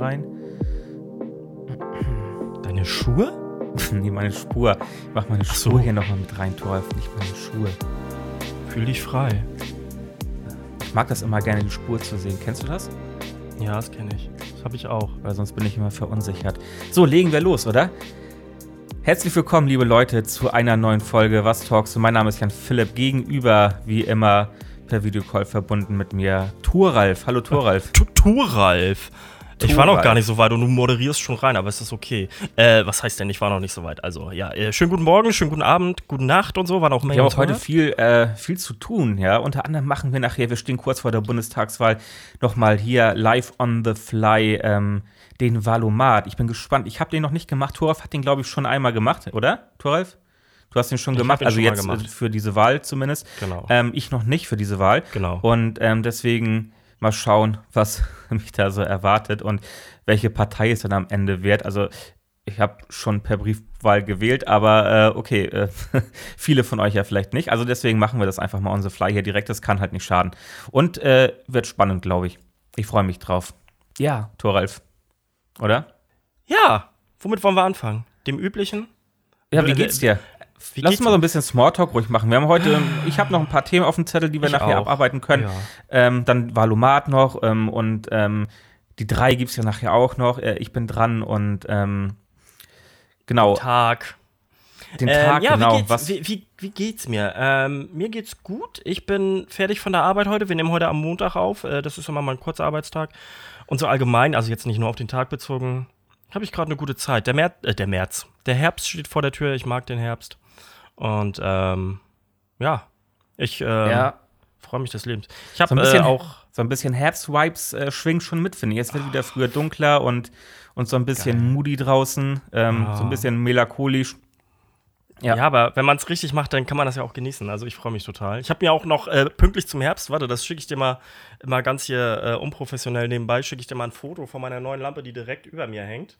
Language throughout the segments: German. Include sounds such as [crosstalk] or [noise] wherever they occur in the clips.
rein. Deine Schuhe? [laughs] nee, meine Spur. Ich mach meine so. Spur hier nochmal mit rein, Torf, nicht meine Schuhe. Fühl dich frei. Ich mag das immer gerne, die Spur zu sehen. Kennst du das? Ja, das kenne ich. Das habe ich auch. Weil sonst bin ich immer verunsichert. So, legen wir los, oder? Herzlich willkommen, liebe Leute, zu einer neuen Folge Was Talks. Mein Name ist Jan Philipp. Gegenüber, wie immer, per Videocall verbunden mit mir, Turalf. Hallo, Turalf. Turalf. Ich war noch gar nicht so weit und du moderierst schon rein, aber es ist okay. Äh, was heißt denn, ich war noch nicht so weit? Also, ja, äh, schönen guten Morgen, schönen guten Abend, gute Nacht und so, wann auch immer. Wir haben auch heute viel, äh, viel zu tun, ja. Unter anderem machen wir nachher, wir stehen kurz vor der Bundestagswahl, nochmal hier live on the fly ähm, den Valomat. Ich bin gespannt. Ich habe den noch nicht gemacht. Toralf hat den, glaube ich, schon einmal gemacht, oder? Toralf? Du hast den schon gemacht, also schon jetzt gemacht. äh, für diese Wahl zumindest. Genau. Ähm, ich noch nicht für diese Wahl. Genau. Und ähm, deswegen mal schauen, was [laughs] mich da so erwartet und welche Partei es dann am Ende wird. Also ich habe schon per Briefwahl gewählt, aber äh, okay, äh, [laughs] viele von euch ja vielleicht nicht. Also deswegen machen wir das einfach mal on the fly hier direkt. Das kann halt nicht schaden. Und äh, wird spannend, glaube ich. Ich freue mich drauf. Ja, Thoralf. Oder? Ja, womit wollen wir anfangen? Dem üblichen? Ja, wie Äh, geht's dir? Wie Lass uns mal so ein bisschen Smalltalk ruhig machen. Wir haben heute, ich habe noch ein paar Themen auf dem Zettel, die wir Ich nachher auch. abarbeiten können. Ja. Ähm, dann Valomat noch ähm, und ähm, die drei gibt es ja nachher auch noch. Äh, ich bin dran und ähm, genau, Tag. den Ähm, Tag, ja, genau. wie, geht's, was, wie, wie, wie geht's mir? Ähm, mir geht's gut. Ich bin fertig von der Arbeit heute. Wir nehmen heute am Montag auf. Äh, das ist immer mal ein kurzer Arbeitstag. Und so allgemein, also jetzt nicht nur auf den Tag bezogen, habe ich gerade eine gute Zeit. Der, März, äh, der März. Der Herbst steht vor der Tür. Ich mag den Herbst. Und ähm, ja, ich ähm, ja, freue mich des Lebens. Ich habe So ein bisschen- äh, auch. so ein bisschen Herbst-Vibes äh, schwingt schon mit, finde ich. Jetzt wird wieder früher dunkler und, und so ein bisschen Geil. moody draußen, ähm, Ah. so ein bisschen melancholisch. Ja. Ja. aber wenn man es richtig macht, dann kann man das ja auch genießen. Also ich freue mich total. Ich habe mir auch noch äh, pünktlich zum Herbst, warte, das schicke ich dir mal, mal ganz hier äh, unprofessionell nebenbei, schicke ich dir mal ein Foto von meiner neuen Lampe, die direkt über mir hängt.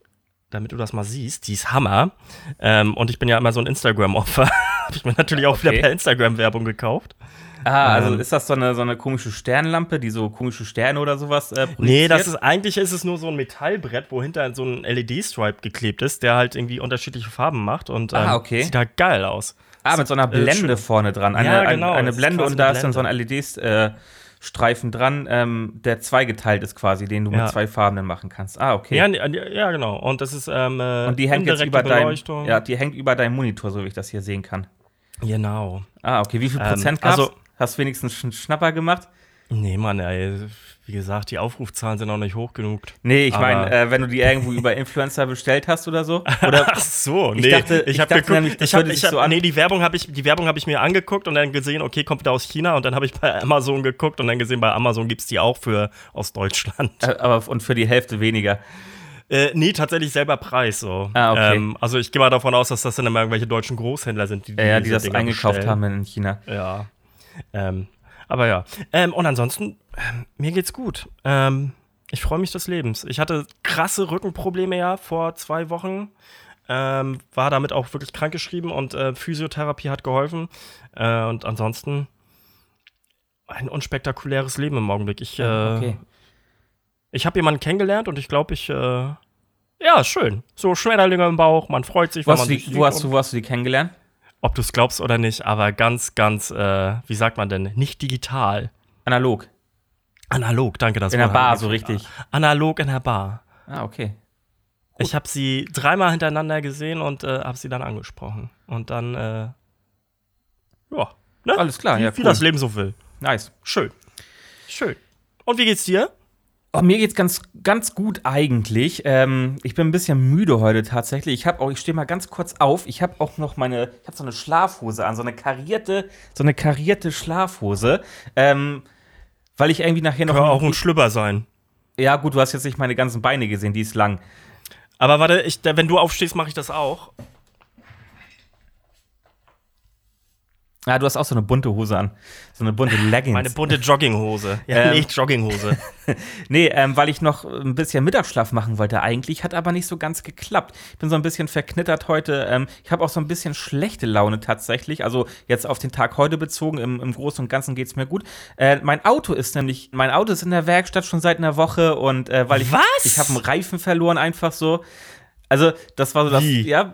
Damit du das mal siehst. Die ist Hammer. Ähm, und ich bin ja immer so ein Instagram-Opfer. [laughs] habe ich mir natürlich auch wieder Okay. per Instagram-Werbung gekauft. Ah, also Ähm. ist das so eine, so eine komische Sternlampe, die so komische Sterne oder sowas äh, Nee, das ist eigentlich ist es nur so ein Metallbrett, wo hinter so ein LED-Stripe geklebt ist, der halt irgendwie unterschiedliche Farben macht und ähm, Ah, okay. sieht halt geil aus. Ah, mit so einer Äh, Blende schön. vorne dran. Eine, Ja, genau, eine ist Blende und da eine ist dann so ein LED-Streifen dran, ähm, der zweigeteilt ist quasi, den du Ja. mit zwei Farben dann machen kannst. Ah, okay. Ja, ja, genau. Und das ist ähm, äh, und die hängt jetzt über deinem, ja, die hängt über deinem Monitor, so wie ich das hier sehen kann. Genau. Ah, okay. Wie viel Ähm, Prozent gab's? also- Hast du wenigstens einen Schnapper gemacht? Nee, Mann, ey, wie gesagt, die Aufrufzahlen sind auch nicht hoch genug. Nee, ich meine, äh, wenn du die irgendwo über Influencer bestellt hast oder so. [laughs] Oder Ach so, Ich nee. dachte- ich hab dachte nämlich, ich hab, ich hab, so nee, die Werbung habe ich, die Werbung habe ich mir angeguckt und dann gesehen, okay, kommt wieder aus China und dann habe ich bei Amazon geguckt und dann gesehen, bei Amazon gibt es die auch für aus Deutschland. aber und für die Hälfte weniger. Äh, nee, tatsächlich selber Preis so. Ah, okay. Ähm, also ich gehe mal davon aus, dass das dann immer irgendwelche deutschen Großhändler sind, die, Ja, ja, die das Dinger eingekauft bestellen. haben in China. Ja. Ähm, aber ja. Ähm, und ansonsten, ähm, mir geht's gut. Ähm, ich freue mich des Lebens. Ich hatte krasse Rückenprobleme ja vor zwei Wochen. Ähm, war damit auch wirklich krankgeschrieben und äh, Physiotherapie hat geholfen. Äh, und ansonsten ein unspektakuläres Leben im Augenblick. Ich, äh, Okay. ich habe jemanden kennengelernt und ich glaube, ich. Äh, ja, schön. So Schmetterlinge im Bauch, man freut sich, Wo wenn hast, man du sich die, sieht wo, hast du, wo hast du die kennengelernt? ob du es glaubst oder nicht, aber ganz, ganz, äh, wie sagt man denn, nicht digital. Analog. Analog, danke, das In der Bar, mir so richtig. Analog in der Bar. Ah, okay. Ich habe sie dreimal hintereinander gesehen und äh, habe sie dann angesprochen. Und dann, äh, ja, ne? Alles klar, wie, ja, wie cool. das Leben so will. Nice. Schön. Schön. Und wie geht's dir? Oh, mir geht's ganz, ganz gut eigentlich. Ähm, ich bin ein bisschen müde heute tatsächlich. Ich habe auch, ich stehe mal ganz kurz auf. Ich habe auch noch meine, ich habe so eine Schlafhose an, so eine karierte, so eine karierte Schlafhose, ähm, weil ich irgendwie nachher noch. Kann auch ein Schlüpper sein. ja gut, du hast jetzt nicht meine ganzen Beine gesehen, die ist lang. Aber warte, ich, wenn du aufstehst, mache ich das auch. Ah, du hast auch so eine bunte Hose an. So eine bunte Leggings. Meine bunte Jogginghose. [laughs] Ja, ähm, nicht Jogginghose. [laughs] nee, ähm, weil ich noch ein bisschen Mittagsschlaf machen wollte eigentlich, hat aber nicht so ganz geklappt. Ich bin so ein bisschen verknittert heute. Ähm, ich habe auch so ein bisschen schlechte Laune tatsächlich. Also jetzt auf den Tag heute bezogen. Im, im Großen und Ganzen geht es mir gut. Äh, mein Auto ist nämlich, mein Auto ist in der Werkstatt schon seit einer Woche und äh, weil ich, Was? ich habe einen Reifen verloren einfach so. Also, das war so das, Wie? ja,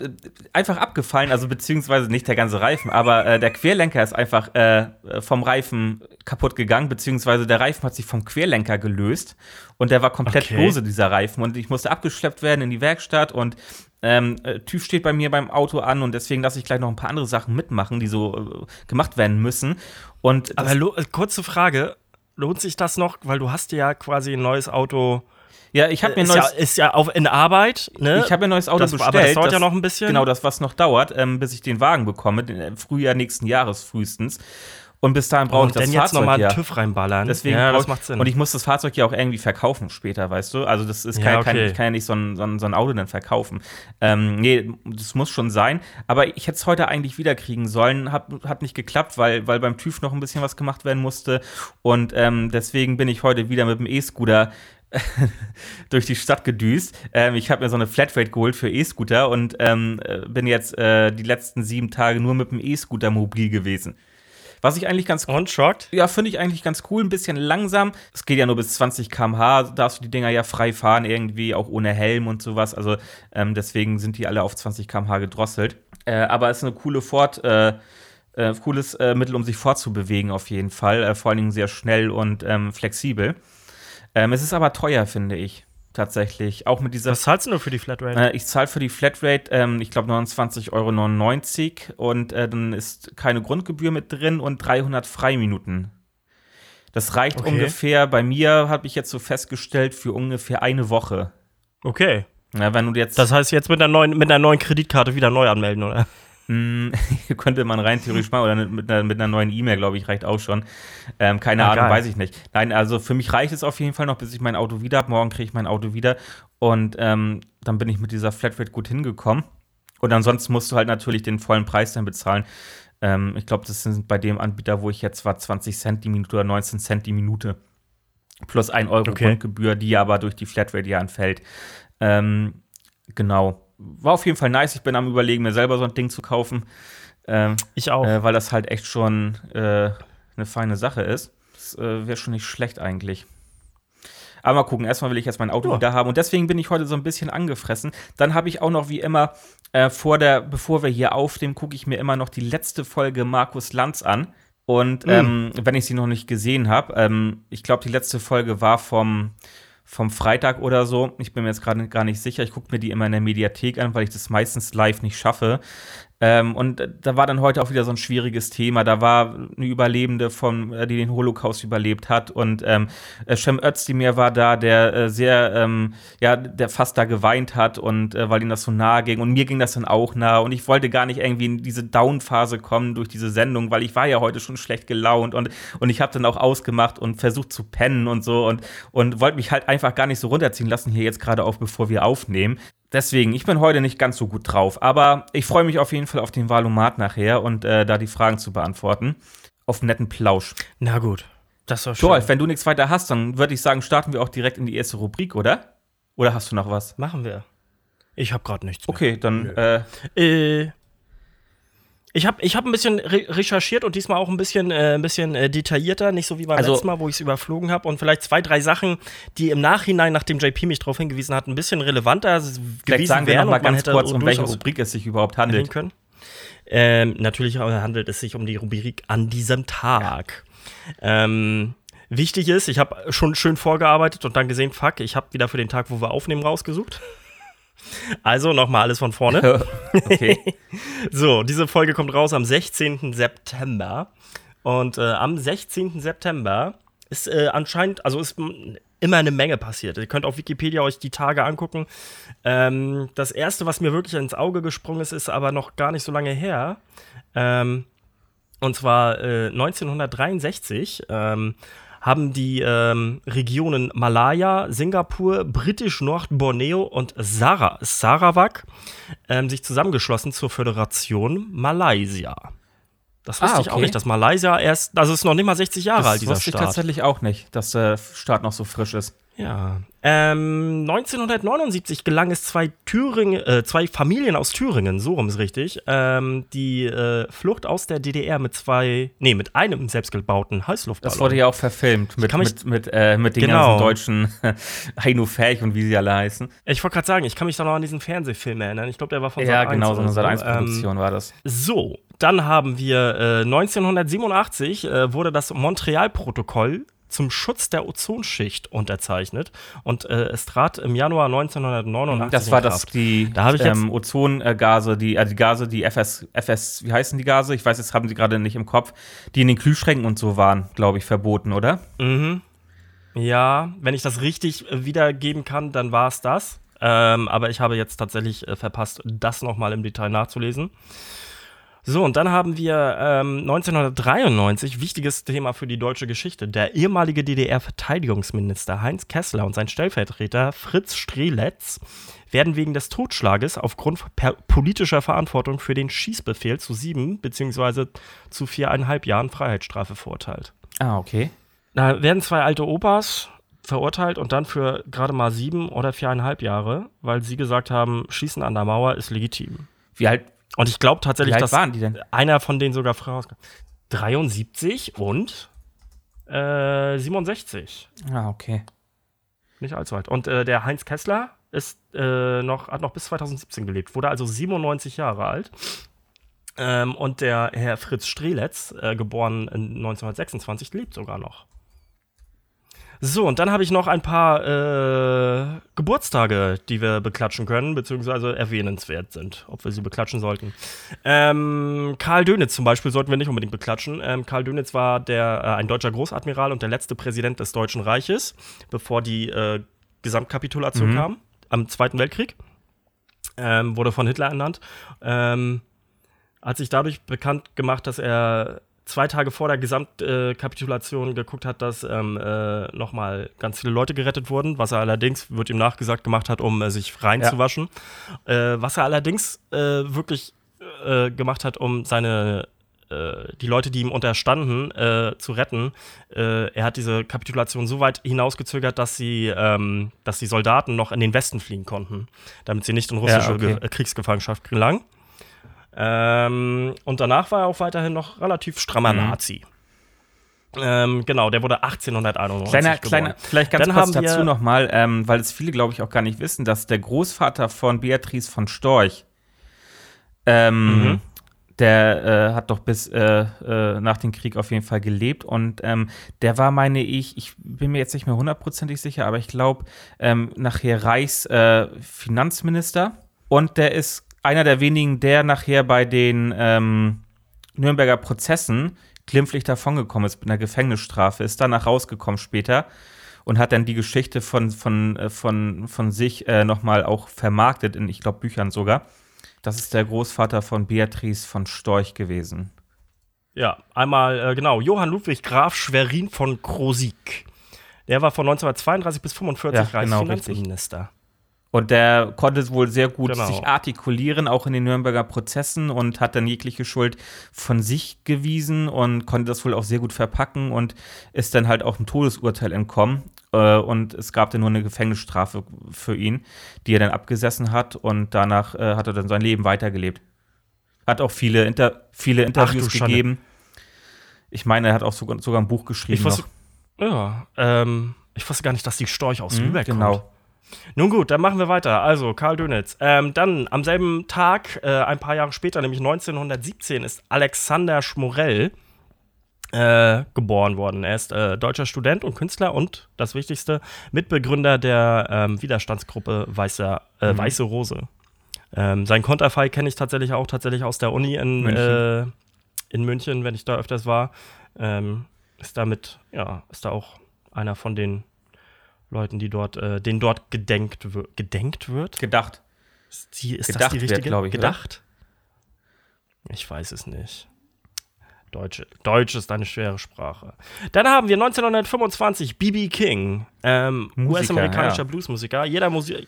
einfach abgefallen, also beziehungsweise nicht der ganze Reifen, aber äh, der Querlenker ist einfach äh, vom Reifen kaputt gegangen, beziehungsweise der Reifen hat sich vom Querlenker gelöst und der war komplett Okay. lose, dieser Reifen. Und ich musste abgeschleppt werden in die Werkstatt und ähm, äh, TÜV steht bei mir beim Auto an und deswegen lasse ich gleich noch ein paar andere Sachen mitmachen, die so äh, gemacht werden müssen. Und Aber äh, kurze Frage, lohnt sich das noch? Weil du hast ja quasi ein neues Auto. Ja, ich habe mir ein ist, neues, ja, ist ja auf, in Arbeit, ne? Ich habe mir ein neues Auto das, bestellt. Aber das dauert ja noch ein bisschen. Genau, das, was noch dauert, ähm, bis ich den Wagen bekomme, den, äh, Frühjahr nächsten Jahres frühestens. Und bis dahin brauche ich das dann jetzt Fahrzeug nochmal ja. einen TÜV reinballern. Deswegen ja, das macht Sinn. Und ich muss das Fahrzeug ja auch irgendwie verkaufen später, weißt du? Also das ist Ja, kein, okay. kein, ich kann ja nicht so ein, so ein, so ein Auto dann verkaufen. Ähm, nee, das muss schon sein. Aber ich hätte es heute eigentlich wiederkriegen sollen. Hat, hat nicht geklappt, weil, weil beim TÜV noch ein bisschen was gemacht werden musste. Und ähm, deswegen bin ich heute wieder mit dem E-Scooter [laughs] durch die Stadt gedüst. Ähm, ich habe mir so eine Flatrate geholt für E-Scooter und ähm, äh, bin jetzt äh, die letzten sieben Tage nur mit dem E-Scooter mobil gewesen. Was ich eigentlich ganz und schockt? ja, finde ich eigentlich ganz cool, ein bisschen langsam. Es geht ja nur bis 20 km/h, darfst du die Dinger ja frei fahren, irgendwie, auch ohne Helm und sowas. Also ähm, deswegen sind die alle auf 20 km/h gedrosselt. Äh, aber es ist eine coole Fort, äh, äh, cooles äh, Mittel, um sich fortzubewegen, auf jeden Fall. Äh, vor allen Dingen sehr schnell und ähm, flexibel. Ähm, es ist aber teuer, finde ich. Tatsächlich. Auch mit dieser Was zahlst du nur für die Flatrate? äh, ich zahle für die Flatrate, ähm, ich glaube, 29,99 Euro und äh, dann ist keine Grundgebühr mit drin und 300 Freiminuten. Das reicht Okay. ungefähr, bei mir habe ich jetzt so festgestellt, für ungefähr eine Woche. Okay. Ja, wenn du jetzt, Das heißt, jetzt mit einer neuen, mit einer neuen Kreditkarte wieder neu anmelden, oder? Mh, [laughs] könnte man rein theoretisch machen, oder mit einer, mit einer neuen E-Mail, glaube ich, reicht auch schon. Ähm, keine Ah, Ahnung, geil. weiß ich nicht. Nein, also für mich reicht es auf jeden Fall noch, bis ich mein Auto wieder habe. Morgen kriege ich mein Auto wieder und ähm, dann bin ich mit dieser Flatrate gut hingekommen. Und ansonsten musst du halt natürlich den vollen Preis dann bezahlen. Ähm, ich glaube, das sind bei dem Anbieter, wo ich jetzt war, 20 Cent die Minute oder 19 Cent die Minute. Plus 1 Euro Okay. Grundgebühr, die aber durch die Flatrate ja anfällt. Ähm, genau. War auf jeden Fall nice. Ich bin am überlegen, mir selber so ein Ding zu kaufen. Ähm, Ich auch. äh, weil das halt echt schon äh, eine feine Sache ist. Das äh, wäre schon nicht schlecht eigentlich. Aber mal gucken, erstmal will ich jetzt mein Auto Ja. wieder haben und deswegen bin ich heute so ein bisschen angefressen. Dann habe ich auch noch wie immer äh, vor der, bevor wir hier aufnehmen, gucke ich mir immer noch die letzte Folge Markus Lanz an. Und Mhm. ähm, wenn ich sie noch nicht gesehen habe, ähm, ich glaube, die letzte Folge war vom, vom Freitag oder so. Ich bin mir jetzt gerade gar nicht sicher. Ich gucke mir die immer in der Mediathek an, weil ich das meistens live nicht schaffe. Ähm, und äh, da war dann heute auch wieder so ein schwieriges Thema. Da war eine Überlebende, von, äh, die den Holocaust überlebt hat. Und ähm, äh, Cem Özdemir war da, der äh, sehr, ähm, ja, der fast da geweint hat und äh, weil ihm das so nahe ging. Und mir ging das dann auch nahe. Und ich wollte gar nicht irgendwie in diese Down-Phase kommen durch diese Sendung, weil ich war ja heute schon schlecht gelaunt und, und ich habe dann auch ausgemacht und versucht zu pennen und so und, und wollte mich halt einfach gar nicht so runterziehen lassen hier jetzt gerade auf, bevor wir aufnehmen. Deswegen, ich bin heute nicht ganz so gut drauf, aber ich freue mich auf jeden Fall auf den Valomat nachher und äh, da die Fragen zu beantworten. Auf einen netten Plausch. Na gut. Das war schön. Joel, wenn du nichts weiter hast, dann würde ich sagen, starten wir auch direkt in die erste Rubrik, oder? Oder hast du noch was? Machen wir. Ich habe gerade nichts. Okay, dann äh, Äh, ich habe ich hab ein bisschen re recherchiert und diesmal auch ein bisschen, äh, ein bisschen äh, detaillierter, nicht so wie beim Also- letzten Mal, wo ich es überflogen habe. Und vielleicht zwei, drei Sachen, die im Nachhinein, nachdem JP mich darauf hingewiesen hat, ein bisschen relevanter vielleicht gewesen sagen wir wären noch mal und man ganz kurz, um welche Rubrik es sich überhaupt handelt. können. Ähm, natürlich handelt es sich um die Rubrik an diesem Tag. Ähm, wichtig ist, ich habe schon schön vorgearbeitet und dann gesehen, fuck, ich habe wieder für den Tag, wo wir aufnehmen, rausgesucht. Also nochmal alles von vorne. okay. So, diese Folge kommt raus am 16. September. Und äh, am 16. September ist äh, anscheinend, also ist immer eine Menge passiert. Ihr könnt auf Wikipedia euch die Tage angucken. Ähm, das erste, was mir wirklich ins Auge gesprungen ist, ist aber noch gar nicht so lange her. Ähm, und zwar äh, 1963 ähm, haben die ähm, Regionen Malaya, Singapur, Britisch Nord-Borneo und Sara Sarawak ähm, sich zusammengeschlossen zur Föderation Malaysia. Das wusste Ah, ich auch okay. nicht, dass Malaysia erst, also es ist noch nicht mal 60 Jahre Das alt, dieser wusste ich Staat. tatsächlich auch nicht, dass der Staat noch so frisch ist. Ja. Ähm, 1979 gelang es zwei Thüringen, äh, zwei Familien aus Thüringen, so rum ist richtig, ähm, die äh, Flucht aus der DDR mit zwei, nee, mit einem selbstgebauten Heißluftballon. Das wurde ja auch verfilmt mit, mit, mit, äh, mit den Genau. ganzen deutschen [laughs] Heino Ferch und wie sie alle heißen. Ich wollte gerade sagen, ich kann mich da noch an diesen Fernsehfilm erinnern. Ich glaube, der war von Ja, Sat.1 genau, so eine Sat 1 Ähm, war das. So, dann haben wir äh, 1987 äh, wurde das Montreal-Protokoll zum Schutz der Ozonschicht unterzeichnet und äh, es trat im Januar 1989 Das war das die Da ich ähm, Ozongase, die, also die Gase, die FS, FS, wie heißen die Gase? Ich weiß, jetzt haben sie gerade nicht im Kopf, die in den Kühlschränken und so waren, glaube ich, verboten, oder? Mhm. Ja, wenn ich das richtig äh, wiedergeben kann, dann war es das. Ähm, aber ich habe jetzt tatsächlich äh, verpasst, das nochmal im Detail nachzulesen. So, und dann haben wir ähm, 1993, wichtiges Thema für die deutsche Geschichte, der ehemalige DDR-Verteidigungsminister Heinz Kessler und sein Stellvertreter Fritz Strelitz werden wegen des Totschlages aufgrund politischer Verantwortung für den Schießbefehl zu sieben beziehungsweise zu viereinhalb Jahren Freiheitsstrafe verurteilt. Ah, okay. Da werden zwei alte Opas verurteilt und dann für gerade mal sieben oder viereinhalb Jahre, weil sie gesagt haben, Schießen an der Mauer ist legitim. Wie alt, Und ich glaube tatsächlich, dass waren die denn? einer von denen sogar frei rauskam. 73 und äh, 67. Ah, okay. Nicht allzu alt. Und äh, der Heinz Kessler ist, äh, noch, hat noch bis 2017 gelebt, wurde also 97 Jahre alt. Ähm, und der Herr Fritz Strelitz, äh, geboren in 1926, lebt sogar noch. So, und dann habe ich noch ein paar äh, Geburtstage, die wir beklatschen können, beziehungsweise erwähnenswert sind, ob wir sie beklatschen sollten. Ähm, Karl Dönitz zum Beispiel sollten wir nicht unbedingt beklatschen. Ähm, Karl Dönitz war der, äh, ein deutscher Großadmiral und der letzte Präsident des Deutschen Reiches, bevor die äh, Gesamtkapitulation Mhm. kam, am Zweiten Weltkrieg. Ähm, wurde von Hitler ernannt. Ähm, hat sich dadurch bekannt gemacht, dass er zwei Tage vor der Gesamtkapitulation geguckt hat, dass ähm, äh, nochmal ganz viele Leute gerettet wurden, was er allerdings, wird ihm nachgesagt, gemacht hat, um äh, sich reinzuwaschen. Äh, was er allerdings äh, wirklich äh, gemacht hat, um seine äh, die Leute, die ihm unterstanden, äh, zu retten. Äh, er hat diese Kapitulation so weit hinausgezögert, dass sie, ähm, dass die Soldaten noch in den Westen fliehen konnten, damit sie nicht in russische Ja, okay. Ge- äh, Kriegsgefangenschaft gelangen. Ähm, und danach war er auch weiterhin noch relativ strammer Mhm. Nazi. Ähm, genau, der wurde 1891 Kleiner, geboren. kleiner, vielleicht ganz Dann kurz dazu nochmal, ähm, weil es viele, glaube ich, auch gar nicht wissen, dass der Großvater von Beatrice von Storch, ähm, Mhm. der äh, hat doch bis äh, äh, nach dem Krieg auf jeden Fall gelebt und ähm, der war, meine ich, ich bin mir jetzt nicht mehr hundertprozentig sicher, aber ich glaube, ähm, nachher Reichsfinanzminister äh, Finanzminister. und der ist einer der wenigen, der nachher bei den ähm, Nürnberger Prozessen glimpflich davongekommen ist mit einer Gefängnisstrafe, ist danach rausgekommen später und hat dann die Geschichte von, von, äh, von, von sich äh, nochmal auch vermarktet, in, ich glaube, Büchern sogar. Das ist der Großvater von Beatrice von Storch gewesen. Ja, einmal, äh, genau, Johann Ludwig Graf Schwerin von Krosik. Der war von 1932 bis 1945 Ja, genau, Reichsfinanzminister. Und der konnte wohl sehr gut Genau. sich artikulieren, auch in den Nürnberger Prozessen und hat dann jegliche Schuld von sich gewiesen und konnte das wohl auch sehr gut verpacken und ist dann halt auch einem Todesurteil entkommen. Äh, Und es gab dann nur eine Gefängnisstrafe für ihn, die er dann abgesessen hat und danach äh, hat er dann sein Leben weitergelebt. Hat auch viele, Inter viele Interviews Schande. gegeben. Ich meine, er hat auch sogar, sogar ein Buch geschrieben. Ich wusste, ja, ähm, ich wusste gar nicht, dass die Storch aus Mhm, Lübeck kommt. genau. Nun gut, dann machen wir weiter. Also, Karl Dönitz. Ähm, dann am selben Tag, äh, ein paar Jahre später, nämlich 1917, ist Alexander Schmorell äh, geboren worden. Er ist äh, deutscher Student und Künstler und, das Wichtigste, Mitbegründer der ähm, Widerstandsgruppe Weißer, äh, Mhm. Weiße Rose. Ähm, sein Konterfei kenne ich tatsächlich auch tatsächlich aus der Uni in München. Äh, in München wenn ich da öfters war. Ähm, ist damit, ja, ist da auch einer von den Leuten, die dort, äh, denen dort gedenkt, gedenkt wird. Gedacht. Ist, die, ist das Gedacht die wird, richtige? glaub ich, oder? Gedacht? Ich weiß es nicht. Deutsch, Deutsch ist eine schwere Sprache. Dann haben wir 1925 B.B. King, ähm, US-amerikanischer ja. Bluesmusiker. Jeder, Musi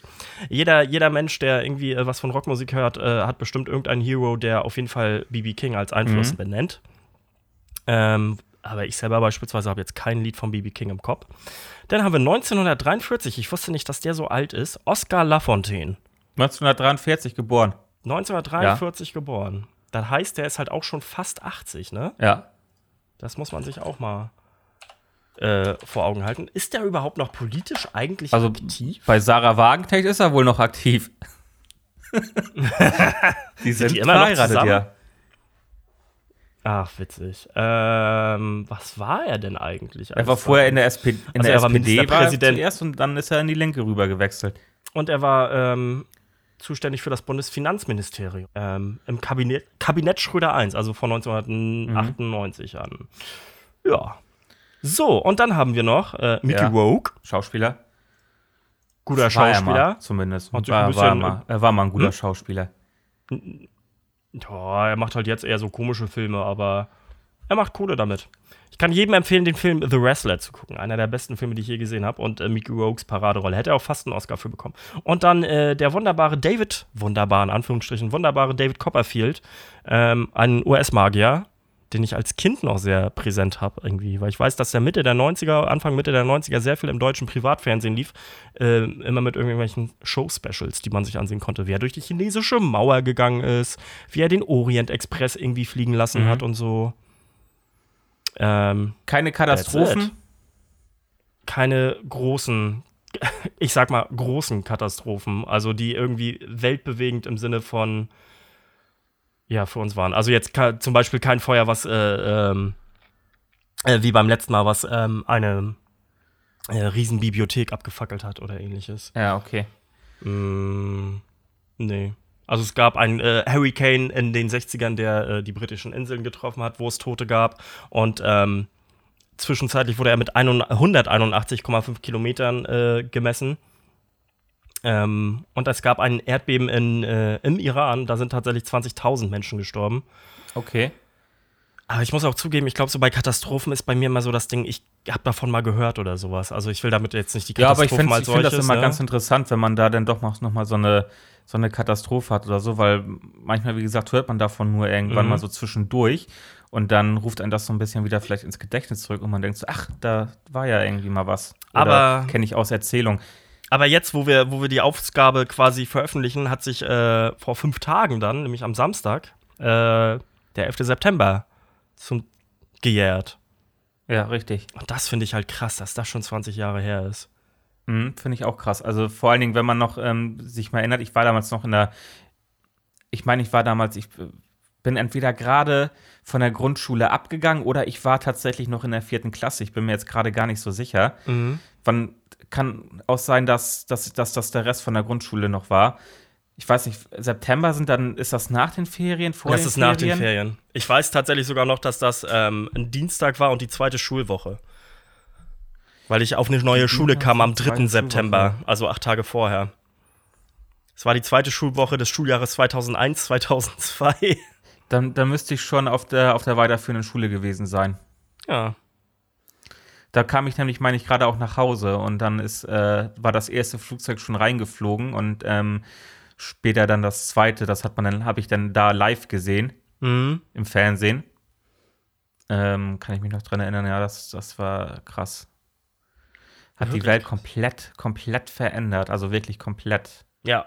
jeder, jeder Mensch, der irgendwie äh, was von Rockmusik hört, äh, hat bestimmt irgendeinen Hero, der auf jeden Fall B.B. King als Einfluss Mhm. benennt. Ähm, aber ich selber beispielsweise habe jetzt kein Lied von BB King im Kopf. Dann haben wir 1943, ich wusste nicht, dass der so alt ist, Oscar Lafontaine. 1943 geboren. 1943 ja. geboren. Das heißt, der ist halt auch schon fast 80, ne? Ja. Das muss man sich auch mal äh, vor Augen halten. Ist der überhaupt noch politisch eigentlich also, aktiv? Bei Sarah Wagenknecht ist er wohl noch aktiv. [laughs] die sind, die immer verheiratet, ja. Ach, witzig. Ähm, was war er denn eigentlich? Er war vorher in der, SP, in also der er war SPD Präsident zuerst und dann ist er in die Linke rüber gewechselt. Und er war ähm, zuständig für das Bundesfinanzministerium ähm, im Kabinett, Kabinett Schröder I, also von 1998 mhm. an. Ja. So, und dann haben wir noch äh, Mickey ja. Rogue. Schauspieler. Guter Schauspieler. Mal, zumindest. War, war, mal, er war mal ein guter hm? Schauspieler. Ja, er macht halt jetzt eher so komische Filme, aber er macht Kohle damit. Ich kann jedem empfehlen, den Film The Wrestler zu gucken. Einer der besten Filme, die ich je gesehen habe. Und äh, Mickey Rogues Paraderolle. Hätte er auch fast einen Oscar für bekommen. Und dann äh, der wunderbare David, wunderbar in Anführungsstrichen, wunderbare David Copperfield, ähm, ein US-Magier, den ich als Kind noch sehr präsent habe irgendwie, weil ich weiß, dass der Mitte der 90er, Anfang Mitte der 90er sehr viel im deutschen Privatfernsehen lief, äh, immer mit irgendwelchen Show-Specials, die man sich ansehen konnte, wie er durch die chinesische Mauer gegangen ist, wie er den Orient Express irgendwie fliegen lassen mhm. hat und so. Ähm, Keine Katastrophen? Keine großen, [laughs] ich sag mal, großen Katastrophen, also die irgendwie weltbewegend im Sinne von ja, für uns waren. Also jetzt zum Beispiel kein Feuer, was äh, ähm, äh, wie beim letzten Mal, was ähm, eine äh, Riesenbibliothek abgefackelt hat oder ähnliches. Ja, okay. Mm, nee. Also es gab einen äh, Hurricane in den 60ern, der äh, die britischen Inseln getroffen hat, wo es Tote gab. Und ähm, zwischenzeitlich wurde er mit 181,5 Kilometern äh, gemessen. Ähm, und es gab ein Erdbeben in, äh, im Iran, da sind tatsächlich 20.000 Menschen gestorben. Okay. Aber ich muss auch zugeben, ich glaube, so bei Katastrophen ist bei mir immer so das Ding, ich habe davon mal gehört oder sowas. Also ich will damit jetzt nicht die Katastrophen Ja, aber ich finde find das immer ne? ganz interessant, wenn man da dann doch noch mal so eine, so eine Katastrophe hat oder so, weil manchmal, wie gesagt, hört man davon nur irgendwann mhm. mal so zwischendurch und dann ruft einen das so ein bisschen wieder vielleicht ins Gedächtnis zurück und man denkt so, ach, da war ja irgendwie mal was. Oder aber kenne ich aus Erzählung aber jetzt, wo wir, wo wir die Ausgabe quasi veröffentlichen, hat sich äh, vor fünf Tagen dann, nämlich am Samstag, äh, der 11. September zum gejährt. Ja, richtig. Und das finde ich halt krass, dass das schon 20 Jahre her ist. Mhm, finde ich auch krass. Also vor allen Dingen, wenn man noch ähm, sich mal erinnert, ich war damals noch in der, ich meine, ich war damals, ich äh, bin entweder gerade von der Grundschule abgegangen oder ich war tatsächlich noch in der vierten Klasse. Ich bin mir jetzt gerade gar nicht so sicher. Mhm. Wann kann auch sein, dass, dass, dass das der Rest von der Grundschule noch war. Ich weiß nicht, September sind dann, ist das nach den Ferien, vor das den Ferien? Das ist nach den Ferien. Ich weiß tatsächlich sogar noch, dass das ähm, ein Dienstag war und die zweite Schulwoche. Weil ich auf eine neue Schule kam am 3. September, also acht Tage vorher. Es war die zweite Schulwoche des Schuljahres 2001, 2002. Dann, dann müsste ich schon auf der, auf der weiterführenden Schule gewesen sein. Ja. Da kam ich nämlich, meine ich, gerade auch nach Hause und dann ist, äh, war das erste Flugzeug schon reingeflogen und ähm, später dann das zweite, das hat man dann, habe ich dann da live gesehen mhm. im Fernsehen. Ähm, kann ich mich noch dran erinnern, ja, das, das war krass. Hat wirklich? die Welt komplett, komplett verändert, also wirklich komplett. Ja.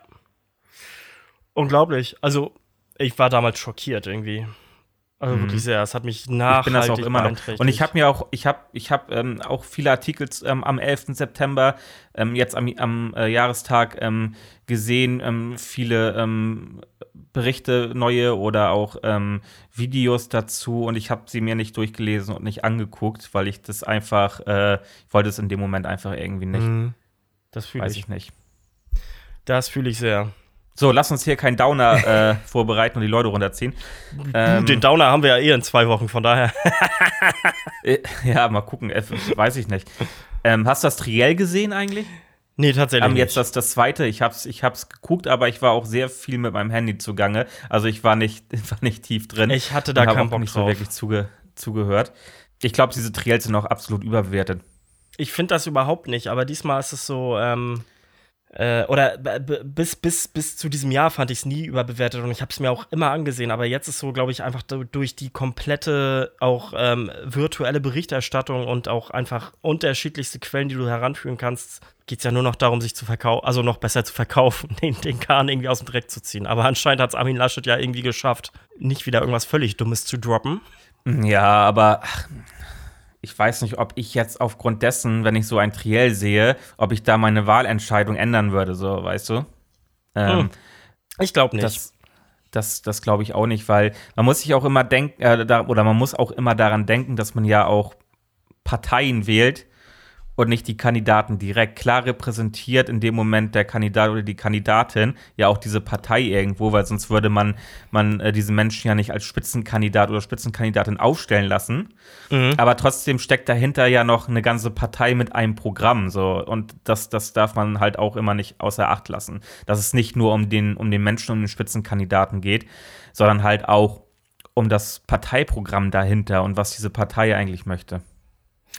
Unglaublich. Also, ich war damals schockiert irgendwie. Also mhm. wirklich sehr. Es hat mich nachhaltig Ich bin das auch immer noch. Und ich habe mir auch, ich habe ich hab, ähm, auch viele Artikel ähm, am 11. September, ähm, jetzt am, am äh, Jahrestag, ähm, gesehen, ähm, viele ähm, Berichte, neue oder auch Videos dazu. Und ich habe sie mir nicht durchgelesen und nicht angeguckt, weil ich das einfach, äh, ich wollte es in dem Moment einfach irgendwie nicht. Mhm. Das fühle ich. ich nicht. Das fühle ich sehr. So, lass uns hier keinen Downer [laughs] äh, vorbereiten und die Leute runterziehen. Ähm, Den Downer haben wir ja eh in zwei Wochen, von daher. [laughs] Äh, ja, mal gucken, äh, weiß ich nicht. Ähm, hast du das Triell gesehen eigentlich? Nee, tatsächlich. Ähm, jetzt das, das zweite, ich hab's, ich hab's geguckt, aber ich war auch sehr viel mit meinem Handy zugange. Also ich war nicht, [laughs] war nicht tief drin. Ich hatte da keinen Bock nicht drauf. so wirklich zuge, zugehört. Ich glaube, diese Triels sind auch absolut überbewertet. Ich finde das überhaupt nicht, aber diesmal ist es so, ähm, äh, oder bis, bis, bis zu diesem Jahr fand ich es nie überbewertet und ich habe es mir auch immer angesehen. Aber jetzt ist so, glaube ich, einfach durch die komplette auch ähm, virtuelle Berichterstattung und auch einfach unterschiedlichste Quellen, die du heranführen kannst, geht es ja nur noch darum, sich zu verkaufen, also noch besser zu verkaufen, [laughs] den, den Kahn irgendwie aus dem Dreck zu ziehen. Aber anscheinend hat es Armin Laschet ja irgendwie geschafft, nicht wieder irgendwas völlig Dummes zu droppen. Ja, aber ach, ich weiß nicht, ob ich jetzt aufgrund dessen, wenn ich so ein Triell sehe, ob ich da meine Wahlentscheidung ändern würde, so, weißt du? Ähm, hm. Ich glaube nicht. Das, das, das glaube ich auch nicht, weil man muss sich auch immer denken, äh, da, oder man muss auch immer daran denken, dass man ja auch Parteien wählt, und nicht die Kandidaten direkt. Klar repräsentiert in dem Moment der Kandidat oder die Kandidatin ja auch diese Partei irgendwo, weil sonst würde man, man äh, diese Menschen ja nicht als Spitzenkandidat oder Spitzenkandidatin aufstellen lassen. Mhm. Aber trotzdem steckt dahinter ja noch eine ganze Partei mit einem Programm. So. Und das, das darf man halt auch immer nicht außer Acht lassen. Dass es nicht nur um den, um den Menschen und den Spitzenkandidaten geht, sondern halt auch um das Parteiprogramm dahinter und was diese Partei eigentlich möchte.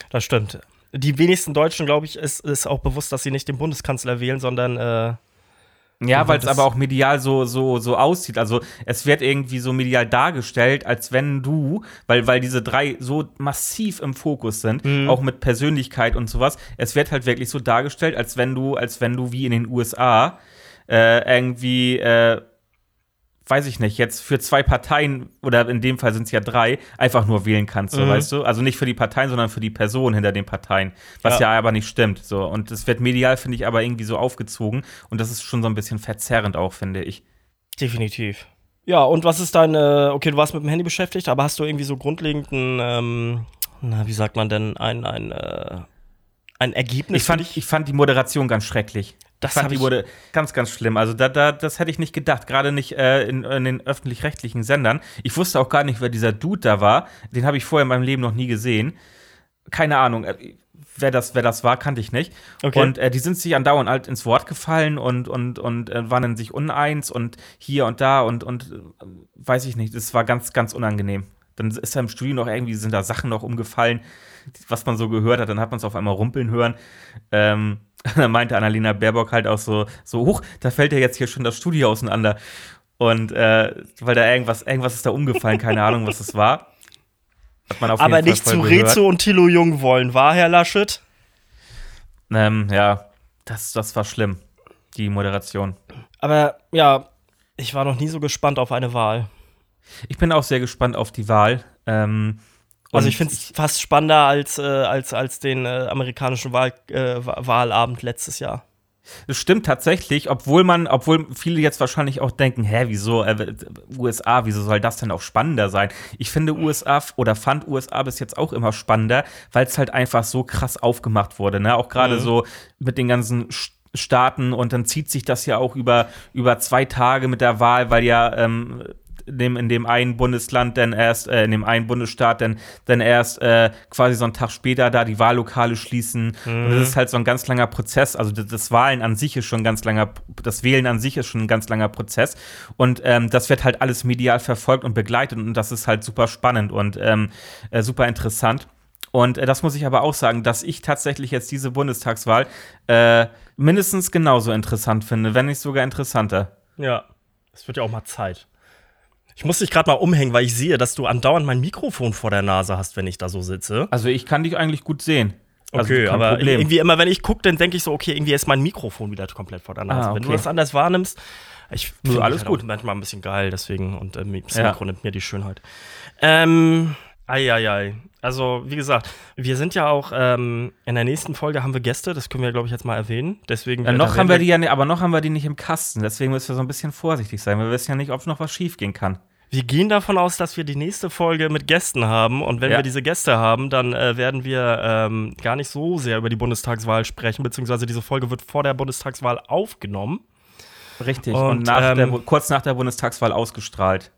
Das stimmt die wenigsten Deutschen, glaube ich, ist, ist auch bewusst, dass sie nicht den Bundeskanzler wählen, sondern äh, ja, weil es aber auch medial so, so, so aussieht. Also es wird irgendwie so medial dargestellt, als wenn du, weil, weil diese drei so massiv im Fokus sind, mhm. auch mit Persönlichkeit und sowas, es wird halt wirklich so dargestellt, als wenn du, als wenn du wie in den USA äh, irgendwie äh, weiß ich nicht, jetzt für zwei Parteien, oder in dem Fall sind es ja drei, einfach nur wählen kannst, so, mhm. weißt du? Also nicht für die Parteien, sondern für die Person hinter den Parteien. Was ja, ja aber nicht stimmt. So. Und es wird medial, finde ich, aber irgendwie so aufgezogen. Und das ist schon so ein bisschen verzerrend auch, finde ich. Definitiv. Ja, und was ist dein, äh, okay, du warst mit dem Handy beschäftigt, aber hast du irgendwie so grundlegenden, ähm, na, wie sagt man denn, ein, ein, äh, ein Ergebnis? Ich fand, ich fand die Moderation ganz schrecklich. Das fand, die wurde ganz, ganz schlimm. Also da, da, das hätte ich nicht gedacht, gerade nicht äh, in, in, den öffentlich-rechtlichen Sendern. Ich wusste auch gar nicht, wer dieser Dude da war. Den habe ich vorher in meinem Leben noch nie gesehen. Keine Ahnung, äh, wer das, wer das war, kannte ich nicht. Okay. Und äh, die sind sich andauernd halt ins Wort gefallen und, und, und äh, waren in sich uneins und hier und da und, und äh, weiß ich nicht. Das war ganz, ganz unangenehm. Dann ist da im Studio noch irgendwie, sind da Sachen noch umgefallen, was man so gehört hat. Dann hat man es auf einmal rumpeln hören. Ähm, [laughs] da meinte Annalena Baerbock halt auch so, so hoch, da fällt ja jetzt hier schon das Studio auseinander. Und äh, weil da irgendwas, irgendwas ist da umgefallen, keine Ahnung, was es war. Aber nicht zu Rezo und Thilo Jung wollen, war Herr Laschet? Ähm, ja, das, das war schlimm, die Moderation. Aber ja, ich war noch nie so gespannt auf eine Wahl. Ich bin auch sehr gespannt auf die Wahl. Ähm, also ich finde es fast spannender als, äh, als, als den äh, amerikanischen Wahl, äh, Wahlabend letztes Jahr. Das stimmt tatsächlich, obwohl man, obwohl viele jetzt wahrscheinlich auch denken, hä, wieso äh, USA, wieso soll das denn auch spannender sein? Ich finde USA oder fand USA bis jetzt auch immer spannender, weil es halt einfach so krass aufgemacht wurde, ne? Auch gerade mhm. so mit den ganzen Staaten und dann zieht sich das ja auch über, über zwei Tage mit der Wahl, weil ja ähm, dem, in dem einen Bundesland dann erst, äh, in dem einen Bundesstaat dann, dann erst äh, quasi so einen Tag später da die Wahllokale schließen. Mhm. Und das ist halt so ein ganz langer Prozess. Also das, das, Wahlen an sich ist schon ein ganz langer, das Wählen an sich ist schon ein ganz langer Prozess. Und ähm, das wird halt alles medial verfolgt und begleitet und das ist halt super spannend und ähm, äh, super interessant. Und äh, das muss ich aber auch sagen, dass ich tatsächlich jetzt diese Bundestagswahl äh, mindestens genauso interessant finde, wenn nicht sogar interessanter. Ja, es wird ja auch mal Zeit. Ich muss dich gerade mal umhängen, weil ich sehe, dass du andauernd mein Mikrofon vor der Nase hast, wenn ich da so sitze. Also ich kann dich eigentlich gut sehen. Also okay, aber Problem. irgendwie immer, wenn ich gucke, dann denke ich so, okay, irgendwie ist mein Mikrofon wieder komplett vor der Nase. Ah, okay. Wenn du das anders wahrnimmst, ich finde alles halt gut. manchmal ein bisschen geil, deswegen und äh, das ja. Mikro nimmt mir die Schönheit. Ähm, Eieiei. Also, wie gesagt, wir sind ja auch ähm, in der nächsten Folge haben wir Gäste, das können wir, glaube ich, jetzt mal erwähnen. Deswegen. Ja, noch haben wir die ja, aber noch haben wir die nicht im Kasten. Deswegen müssen wir so ein bisschen vorsichtig sein. Wir wissen ja nicht, ob noch was schief gehen kann. Wir gehen davon aus, dass wir die nächste Folge mit Gästen haben. Und wenn ja. wir diese Gäste haben, dann äh, werden wir ähm, gar nicht so sehr über die Bundestagswahl sprechen, beziehungsweise diese Folge wird vor der Bundestagswahl aufgenommen. Richtig. Und, und nach ähm, der, kurz nach der Bundestagswahl ausgestrahlt.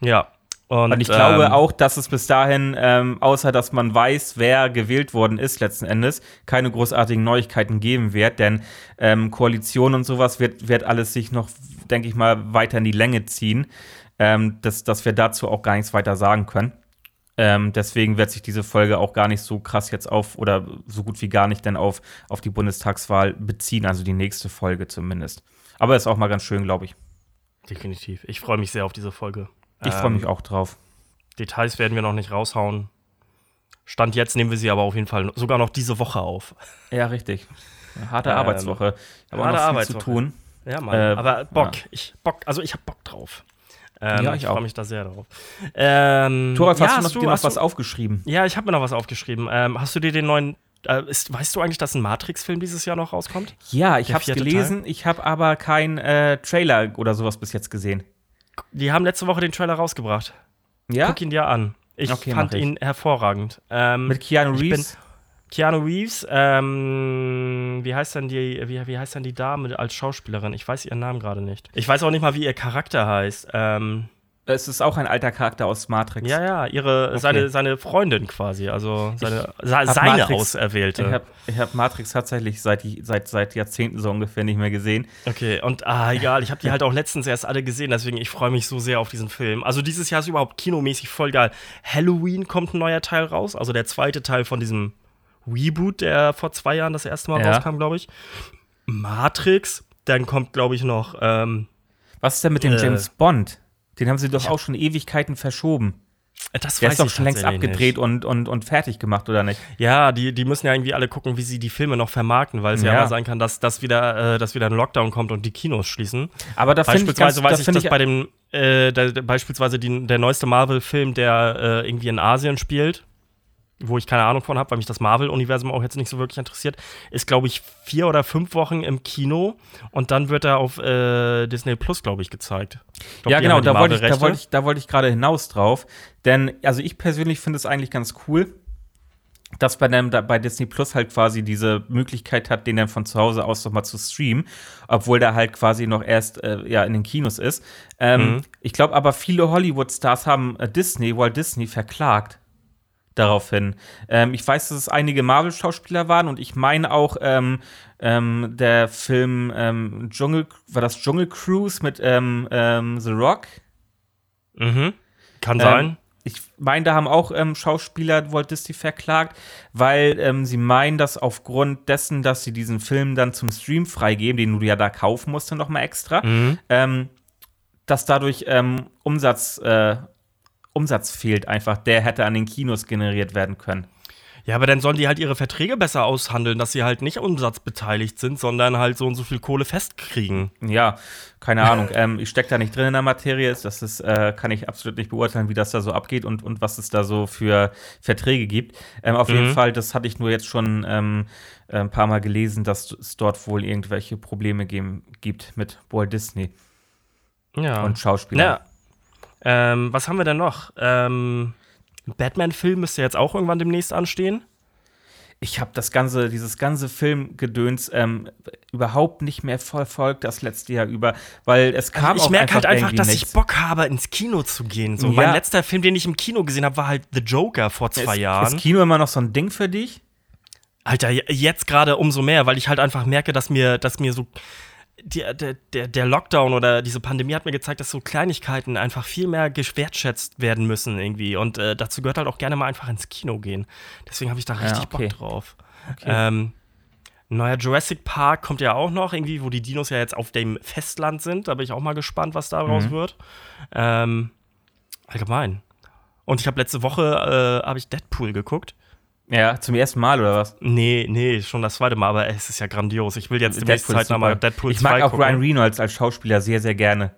Ja, und, und ich ähm, glaube auch, dass es bis dahin, ähm, außer dass man weiß, wer gewählt worden ist, letzten Endes, keine großartigen Neuigkeiten geben wird, denn ähm, Koalition und sowas wird, wird alles sich noch, denke ich mal, weiter in die Länge ziehen, ähm, dass, dass wir dazu auch gar nichts weiter sagen können. Ähm, deswegen wird sich diese Folge auch gar nicht so krass jetzt auf oder so gut wie gar nicht denn auf, auf die Bundestagswahl beziehen, also die nächste Folge zumindest. Aber ist auch mal ganz schön, glaube ich. Definitiv. Ich freue mich sehr auf diese Folge. Ich freue mich auch drauf. Details werden wir noch nicht raushauen. Stand jetzt nehmen wir sie aber auf jeden Fall sogar noch diese Woche auf. Ja, richtig. Harte Ähm, Arbeitswoche. Ich habe auch noch viel Arbeitswoche. zu tun. Ja, Mann. Äh, aber Bock. ja. Ich Bock, also ich habe Bock drauf. Ähm, Ja, ich ich freue mich da sehr drauf. Ähm, Thomas, ja, hast du noch, dir noch hast was du, aufgeschrieben? Ja, ich habe mir noch was aufgeschrieben. Ähm, hast du dir den neuen. Äh, ist, weißt du eigentlich, dass ein Matrix-Film dieses Jahr noch rauskommt? Ja, ich habe es gelesen. Ich habe aber keinen äh, Trailer oder sowas bis jetzt gesehen. Die haben letzte Woche den Trailer rausgebracht. Ja? Guck ihn dir an. Ich Okay, fand ich. ihn hervorragend. Ähm, Mit Keanu Reeves? Keanu Reeves, ähm, wie heißt denn die, wie, wie heißt denn die Dame als Schauspielerin? Ich weiß ihren Namen gerade nicht. Ich weiß auch nicht mal, wie ihr Charakter heißt. Ähm, Es ist auch ein alter Charakter aus Matrix. ja, ja, ihre, Okay. seine, seine Freundin quasi, also seine, seine Matrix- Auserwählte. Ich habe hab Matrix tatsächlich seit, seit, seit Jahrzehnten so ungefähr nicht mehr gesehen. Okay, und ah, egal, ich habe die halt auch letztens erst alle gesehen, deswegen ich freue mich so sehr auf diesen Film. Also dieses Jahr ist überhaupt kinomäßig voll geil. Halloween kommt ein neuer Teil raus, also der zweite Teil von diesem Reboot, der vor zwei Jahren das erste Mal Ja. rauskam, glaube ich. Matrix, dann kommt, glaube ich, noch, ähm, Was ist denn mit dem Äh. James Bond? Den haben sie doch auch schon Ewigkeiten verschoben. das Der weiß ist doch ich schon längst abgedreht Nicht. und, und, und fertig gemacht, oder nicht? Ja, die, die müssen ja irgendwie alle gucken, wie sie die Filme noch vermarkten, weil es ja, Ja. mal sein kann, dass, dass, wieder, äh, dass wieder ein Lockdown kommt und die Kinos schließen. Aber da finde ich ganz, Beispielsweise weiß das ich, dass bei dem, äh, der, der, beispielsweise die, der neueste Marvel-Film, der äh, irgendwie in Asien spielt, wo ich keine Ahnung von habe, weil mich das Marvel-Universum auch jetzt nicht so wirklich interessiert, ist, glaube ich, vier oder fünf Wochen im Kino und dann wird er auf äh, Disney Plus, glaube ich, gezeigt. Ich glaub, ja, genau, da wollte ich, da wollte ich, da wollte ich gerade hinaus drauf. Denn, also ich persönlich finde es eigentlich ganz cool, dass bei, dem, bei Disney Plus halt quasi diese Möglichkeit hat, den dann von zu Hause aus nochmal zu streamen, obwohl der halt quasi noch erst äh, ja, in den Kinos ist. Ähm, Mhm. Ich glaube aber, viele Hollywood-Stars haben äh, Disney, Walt Disney verklagt daraufhin. Ähm, ich weiß, dass es einige Marvel-Schauspieler waren und ich meine auch ähm, ähm, der Film ähm, Dschungel, war das Dschungel Cruise mit ähm, ähm, The Rock? Mhm. Kann Ähm, sein. ich meine, da haben auch ähm, Schauspieler Walt Disney verklagt, weil ähm, sie meinen, dass aufgrund dessen, dass sie diesen Film dann zum Stream freigeben, den du ja da kaufen musst, noch mal extra, Mhm. ähm, dass dadurch ähm, Umsatz, äh, Umsatz fehlt einfach, der hätte an den Kinos generiert werden können. Ja, aber dann sollen die halt ihre Verträge besser aushandeln, dass sie halt nicht umsatzbeteiligt sind, sondern halt so und so viel Kohle festkriegen. Ja, keine Ahnung. ähm, ich stecke da nicht drin in der Materie. Das ist, äh, kann ich absolut nicht beurteilen, wie das da so abgeht und, und was es da so für Verträge gibt. Ähm, auf jeden Mhm. Fall, das hatte ich nur jetzt schon ähm, ein paar Mal gelesen, dass es dort wohl irgendwelche Probleme geben, gibt mit Walt Disney Ja. und Schauspielern. Ja. Ähm, was haben wir denn noch? Ähm, ein Batman-Film müsste jetzt auch irgendwann demnächst anstehen. Ich habe das ganze, dieses ganze Filmgedöns ähm, überhaupt nicht mehr verfolgt das letzte Jahr über, weil es kam Also ich auch merke halt einfach, dass nichts. ich Bock habe, ins Kino zu gehen. So, Ja. Mein letzter Film, den ich im Kino gesehen habe, war halt The Joker vor zwei ist, Jahren. Ist Kino immer noch so ein Ding für dich? Alter, jetzt gerade umso mehr, weil ich halt einfach merke, dass mir, dass mir so die, der, der, der Lockdown oder diese Pandemie hat mir gezeigt, dass so Kleinigkeiten einfach viel mehr gewertschätzt werden müssen irgendwie. Und äh, dazu gehört halt auch gerne mal einfach ins Kino gehen. Deswegen habe ich da richtig okay. Bock drauf. Okay. Ähm, neuer Jurassic Park kommt ja auch noch, irgendwie, wo die Dinos ja jetzt auf dem Festland sind. Da bin ich auch mal gespannt, was daraus Mhm. wird. Ähm, allgemein. Und ich habe letzte Woche äh, habe ich Deadpool geguckt. Ja, zum ersten Mal oder was? Nee, nee, schon das zweite Mal, aber es ist ja grandios. Ich will jetzt demnächst Deadpool ist zeitnah mal super. Deadpool Ich 2 mag auch gucken. Ryan Reynolds als Schauspieler sehr, sehr gerne.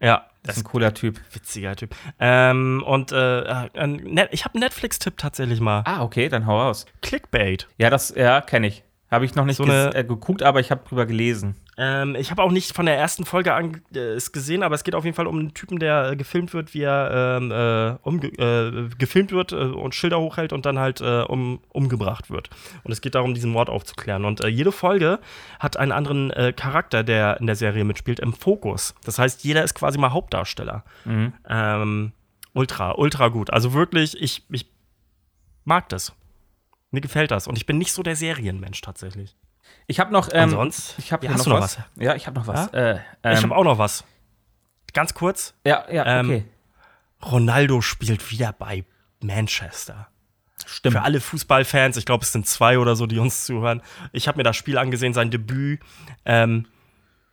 Ja, Das ist ein cooler Typ. witziger Typ. Ähm, und äh, äh, ich habe einen Netflix-Tipp tatsächlich mal. Ah, okay, dann hau raus. Clickbait. Ja, das ja, kenne ich. Habe ich noch nicht So eine- äh, geguckt, aber ich habe drüber gelesen. Ähm, ich habe auch nicht von der ersten Folge an äh, es gesehen, aber es geht auf jeden Fall um einen Typen, der äh, gefilmt wird, wie er ähm, äh, äh, gefilmt wird äh, und Schilder hochhält und dann halt äh, um, umgebracht wird. Und es geht darum, diesen Mord aufzuklären. Und jede Folge hat einen anderen Charakter, der in der Serie mitspielt, im Fokus. Das heißt, jeder ist quasi mal Hauptdarsteller. Mhm. Ähm, ultra, ultra gut. Also wirklich, ich, ich mag das. Mir gefällt das. Und ich bin nicht so der Serienmensch tatsächlich. Ich habe noch, ähm, sonst? ich habe Ja, hast noch du noch was. Ja, ich habe noch was. Äh, ich ähm, habe auch noch was. Ganz kurz. ja, ja, ähm, okay. Ronaldo spielt wieder bei Manchester. Stimmt. Für alle Fußballfans, ich glaube, es sind zwei oder so, die uns zuhören. Ich habe mir das Spiel angesehen, sein Debüt. Ähm,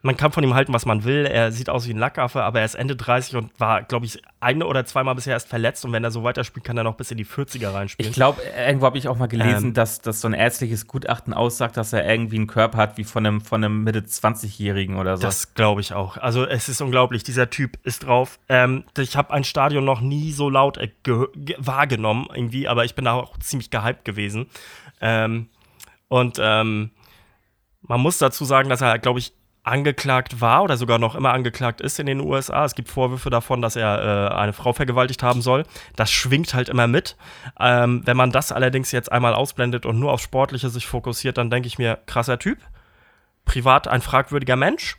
man kann von ihm halten, was man will. Er sieht aus wie ein Lackaffe, aber er ist Ende 30 und war, glaube ich, ein oder zweimal bisher erst verletzt. Und wenn er so weiterspielt, kann er noch bis in die 40er reinspielen. Ich glaube, irgendwo habe ich auch mal gelesen, Ähm. dass, dass so ein ärztliches Gutachten aussagt, dass er irgendwie einen Körper hat wie von einem, von einem Mitte-20-Jährigen oder so. Das glaube ich auch. Also es ist unglaublich, dieser Typ ist drauf. Ähm, ich habe ein Stadion noch nie so laut äh, ge- ge- wahrgenommen irgendwie, aber ich bin da auch ziemlich gehypt gewesen. Ähm, und ähm, man muss dazu sagen, dass er, glaube ich, angeklagt war oder sogar noch immer angeklagt ist in den USA. Es gibt Vorwürfe davon, dass er äh, eine Frau vergewaltigt haben soll. Das schwingt halt immer mit. Ähm, wenn man das allerdings jetzt einmal ausblendet und nur auf Sportliche sich fokussiert, dann denke ich mir, krasser Typ. Privat ein fragwürdiger Mensch.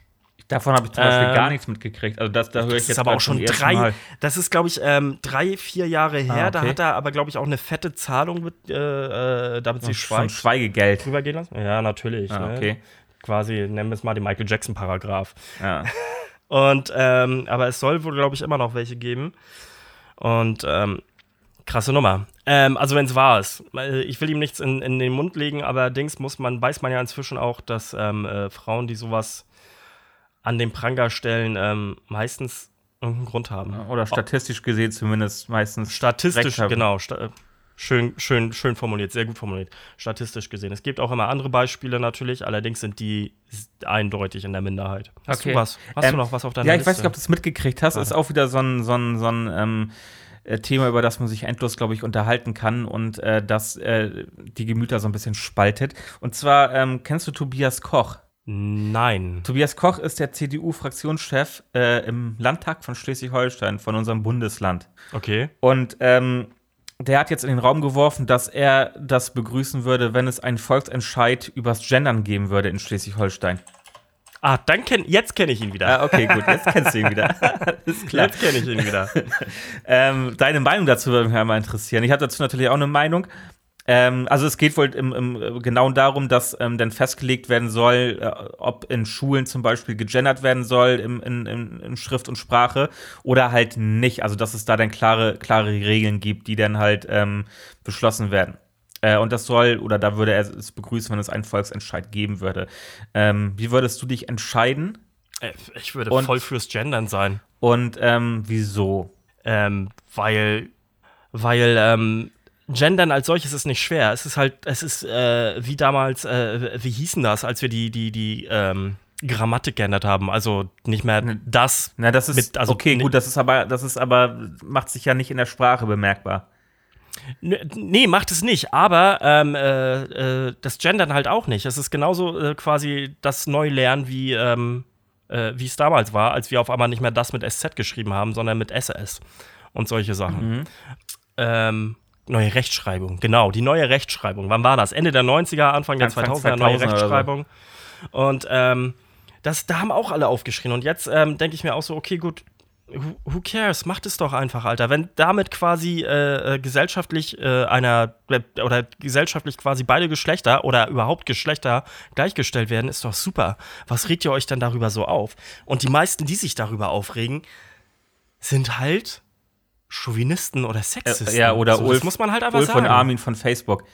Davon habe ich zum Beispiel Ähm, gar nichts mitgekriegt. Also das, da höre ich Das jetzt ist aber auch schon drei, Mal. das ist, glaube ich, ähm, drei, vier Jahre her. Ah, Da okay. hat er aber, glaube ich, auch eine fette Zahlung, mit, äh, äh, damit sie Von schweigt, Schweigegeld. drüber gehen lassen. Ja, natürlich. Ah, ne? Quasi, nennen wir es mal den Michael Jackson-Paragraph. Ja. [laughs] Und, ähm, aber es soll wohl, glaube ich, immer noch welche geben. Und, ähm, krasse Nummer. Ähm, also, wenn es wahr ist. Äh, Ich will ihm nichts in, in den Mund legen, aber allerdings muss man, weiß man ja inzwischen auch, dass ähm, äh, Frauen, die sowas an den Pranger stellen, ähm, meistens irgendeinen Grund haben. Oder statistisch gesehen zumindest meistens. Statistisch, genau. Sta schön, schön, schön formuliert, sehr gut formuliert. Statistisch gesehen. Es gibt auch immer andere Beispiele natürlich, allerdings sind die eindeutig in der Minderheit. Hast Okay. du was? Hast Ähm, du noch was auf deiner Ja, ich Liste? weiß nicht, ob du es mitgekriegt hast. Ist auch wieder so ein, so ein, so ein ähm, äh, Thema, über das man sich endlos, glaube ich, unterhalten kann und äh, das äh, die Gemüter so ein bisschen spaltet. Und zwar, ähm, kennst du Tobias Koch? Nein. Tobias Koch ist der CDU-Fraktionschef äh, im Landtag von Schleswig-Holstein, von unserem Bundesland. Okay. Und ähm, der hat jetzt in den Raum geworfen, dass er das begrüßen würde, wenn es einen Volksentscheid übers Gendern geben würde in Schleswig-Holstein. Ah, dann kenn, jetzt kenne ich ihn wieder. Ah, okay, gut, jetzt kennst du ihn wieder. [laughs] Ist klar. Jetzt kenne ich ihn wieder. Ähm, deine Meinung dazu würde mich mal interessieren. Ich habe dazu natürlich auch eine Meinung. Ähm, also es geht wohl im, im, genau darum, dass ähm, dann festgelegt werden soll, äh, ob in Schulen zum Beispiel gegendert werden soll im, in, in, in Schrift und Sprache oder halt nicht. Also dass es da dann klare, klare Regeln gibt, die dann halt ähm, beschlossen werden. Äh, und das soll, oder da würde er es begrüßen, wenn es einen Volksentscheid geben würde. Ähm, wie würdest du dich entscheiden Äh, Ich würde Und- voll fürs Gendern sein. und ähm, wieso? Ähm, weil, weil, ähm, Gendern als solches ist nicht schwer. Es ist halt, es ist äh, wie damals, äh, wie hießen das, als wir die, die, die ähm, Grammatik geändert haben. Also nicht mehr das. Na, das ist Mit- also okay, ni- gut, das ist aber, das ist aber, macht sich ja nicht in der Sprache bemerkbar. Nee, macht es nicht. Aber ähm, äh, äh, das Gendern halt auch nicht. Es ist genauso äh, quasi das Neulernen, wie, ähm, äh, wie es damals war, als wir auf einmal nicht mehr das mit SZ geschrieben haben, sondern mit SS und solche Sachen. Ähm, neue Rechtschreibung, genau, die neue Rechtschreibung. Wann war das? Ende der 90er, Anfang der Anfang 2000er, neue 2000er oder so. Rechtschreibung. Und ähm, das, da haben auch alle aufgeschrien. Und jetzt ähm, denke ich mir auch so, okay, gut, who, cares? Macht es doch einfach, Alter. Wenn damit quasi äh, äh, gesellschaftlich äh, einer äh, oder gesellschaftlich quasi beide Geschlechter oder überhaupt Geschlechter gleichgestellt werden, ist doch super. Was regt ihr euch denn darüber so auf? Und die meisten, die sich darüber aufregen, sind halt Chauvinisten oder Sexisten. Äh, ja, oder so, das Ulf, muss man halt einfach Ulf sagen. und Armin von Facebook.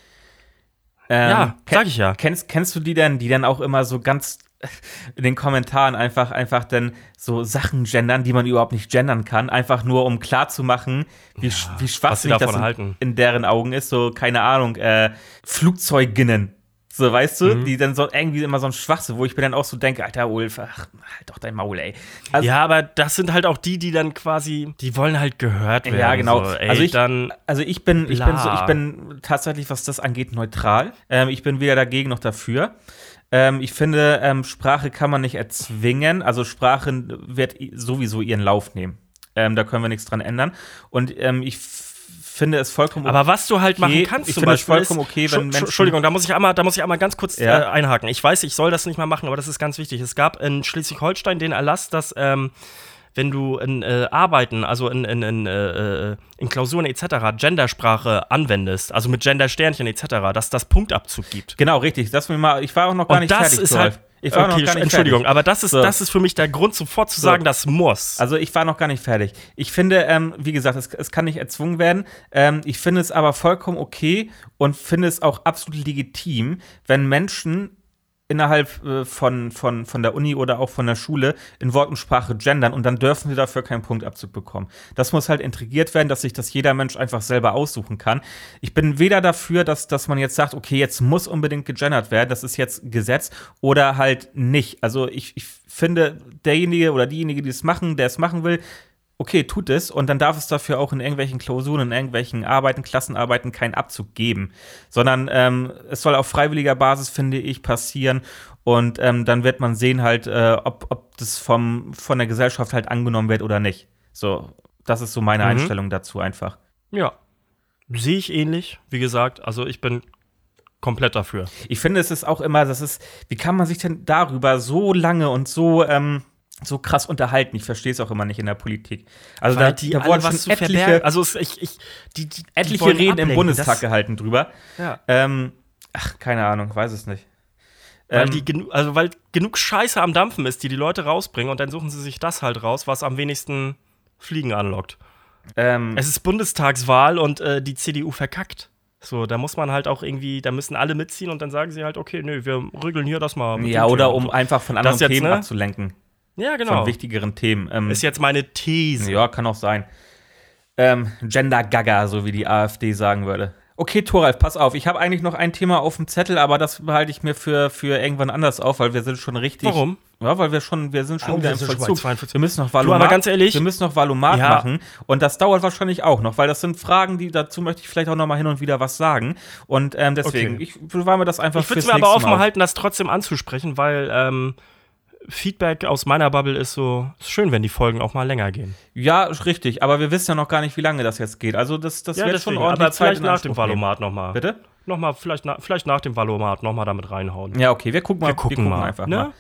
Ähm, Ja, sag ich ja. Kennst, kennst du die denn, die dann auch immer so ganz [laughs] in den Kommentaren einfach, einfach dann so Sachen gendern, die man überhaupt nicht gendern kann, einfach nur um klarzumachen, wie, sch- wie schwachsinnig das in, in deren Augen ist, so, keine Ahnung, äh, Flugzeuginnen. So, weißt du, Mhm. die dann so irgendwie immer so ein Schwachsinn, wo ich mir dann auch so denke, Alter Ulf, ach, halt doch dein Maul, ey. Also, ja, aber das sind halt auch die, die dann quasi, die wollen halt gehört werden. Ja, genau. So, ey, also ich, dann, also ich bin, ich bin so, ich bin tatsächlich, was das angeht, neutral. Ähm, ich bin weder dagegen noch dafür. Ähm, ich finde, ähm, Sprache kann man nicht erzwingen. Also Sprache wird sowieso ihren Lauf nehmen. Ähm, da können wir nichts dran ändern. Und ähm, ich f- finde es vollkommen aber was du halt machen okay. kannst Ich zum finde es Beispiel vollkommen ist, okay, wenn Menschen- Entschuldigung, da muss ich einmal, da muss ich einmal ganz kurz Ja. äh, einhaken. Ich weiß, ich soll das nicht mal machen, aber das ist ganz wichtig. Es gab in Schleswig-Holstein den Erlass, dass ähm, wenn du in äh, Arbeiten, also in, in, in, äh, äh, in Klausuren etc. Gendersprache anwendest, also mit Gendersternchen etc., dass das Punktabzug gibt. Genau, richtig. Das mir mal, ich war auch noch gar Und nicht das fertig. ist halt- Ich war noch Okay, gar nicht Entschuldigung, fertig. aber das ist, So. das ist für mich der Grund, sofort zu So. sagen, das muss. Also ich war noch gar nicht fertig. Ich finde, ähm, wie gesagt, es, es kann nicht erzwungen werden. Ähm, ich finde es aber vollkommen okay und finde es auch absolut legitim, wenn Menschen innerhalb äh, von, von, von der Uni oder auch von der Schule in Wort und Sprache gendern und dann dürfen sie dafür keinen Punktabzug bekommen. Das muss halt integriert werden, dass sich das jeder Mensch einfach selber aussuchen kann. Ich bin weder dafür, dass, dass man jetzt sagt, okay, jetzt muss unbedingt gegendert werden, das ist jetzt Gesetz oder halt nicht. Also ich, ich finde, derjenige oder diejenige, die es machen, der es machen will, okay, tut es und dann darf es dafür auch in irgendwelchen Klausuren, in irgendwelchen Arbeiten, Klassenarbeiten keinen Abzug geben, sondern ähm, es soll auf freiwilliger Basis, finde ich, passieren und ähm, dann wird man sehen halt, äh, ob, ob das vom, von der Gesellschaft halt angenommen wird oder nicht. So, das ist so meine Mhm. Einstellung dazu einfach. ja. Sehe ich ähnlich, wie gesagt. Also ich bin komplett dafür. Ich finde, es ist auch immer, das ist, wie kann man sich denn darüber so lange und so, ähm, so krass unterhalten? Ich verstehe es auch immer nicht in der Politik. Also da, da wurden schon zu etliche, Also ich, ich, die, die, etliche Reden im ablenken. Bundestag Das, gehalten drüber. ja. Ähm, ach, keine Ahnung, weiß es nicht. Weil, Ähm, die genu also weil genug Scheiße am Dampfen ist, die die Leute rausbringen und dann suchen sie sich das halt raus, was am wenigsten Fliegen anlockt. ähm, Es ist Bundestagswahl und äh, die CDU verkackt. So, da muss man halt auch irgendwie, da müssen alle mitziehen und dann sagen sie halt, okay, nö, wir rügeln hier das mal. mit ja, oder um einfach von anderen Themen ne? abzulenken. Ja, genau. Von wichtigeren Themen. Ähm, Ist jetzt meine These. ja, kann auch sein. Ähm, Gender Gaga, so wie die AfD sagen würde. Okay, Thoralf, pass auf. Ich habe eigentlich noch ein Thema auf dem Zettel, aber das behalte ich mir für, für irgendwann anders auf, weil wir sind schon richtig. Warum? Ja, weil wir schon, wir sind schon Oh, wieder im Vollzug. 42. Wir müssen noch Du, aber Valomat, ganz ehrlich- wir müssen noch Valomat Ja. machen und das dauert wahrscheinlich auch noch, weil das sind Fragen, die dazu möchte ich vielleicht auch noch mal hin und wieder was sagen und ähm, deswegen, Okay. ich bewahre mir das einfach Ich würde es mir aber offen halten, das trotzdem anzusprechen, weil ähm, Feedback aus meiner Bubble ist so, ist schön, wenn die Folgen auch mal länger gehen. Ja, richtig, aber wir wissen ja noch gar nicht, wie lange das jetzt geht. Also das, das wird schon ordentlich aber Zeit vielleicht nach dem Valomat nochmal. Bitte? Nochmal, vielleicht, na, vielleicht nach dem Valomat nochmal damit reinhauen. Ja, okay, wir gucken mal. wir gucken, mal. einfach ne? mal.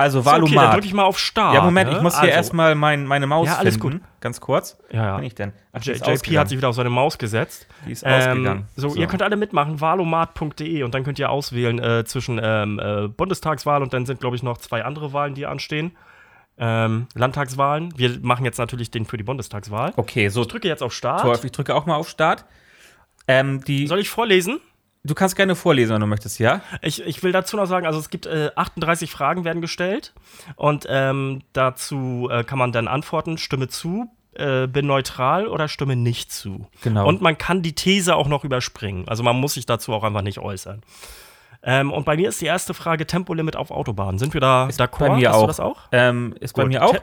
Also Ist Okay, dann drücke ich mal auf Start. ja, Moment, ne? ich muss hier also, erstmal mein, meine Maus Ja, alles finden. Ganz kurz. Ja, ja. Bin ich denn? Ach, J JP hat sich wieder auf seine Maus gesetzt. Die ist Ähm, ausgegangen. so, ihr könnt alle mitmachen, valomat.de und dann könnt ihr auswählen äh, zwischen ähm, äh, Bundestagswahl und dann sind, glaube ich, noch zwei andere Wahlen, die anstehen. Ähm, Landtagswahlen. Wir machen jetzt natürlich den für die Bundestagswahl. Okay, so, Ich drücke jetzt auf Start. Ich drücke auch mal auf Start. Ähm, die, Soll ich vorlesen? Du kannst gerne vorlesen, wenn du möchtest, ja? Ich, ich will dazu noch sagen, also es gibt äh, 38 Fragen werden gestellt und ähm, dazu äh, kann man dann antworten, stimme zu, äh, bin neutral oder stimme nicht zu. Genau. Und man kann die These auch noch überspringen. Also man muss sich dazu auch einfach nicht äußern. Ähm, und bei mir ist die erste Frage Tempolimit auf Autobahnen. Sind wir da d'accord? bei mir Hast auch. du das auch? Ähm, ist bei Gut. mir auch.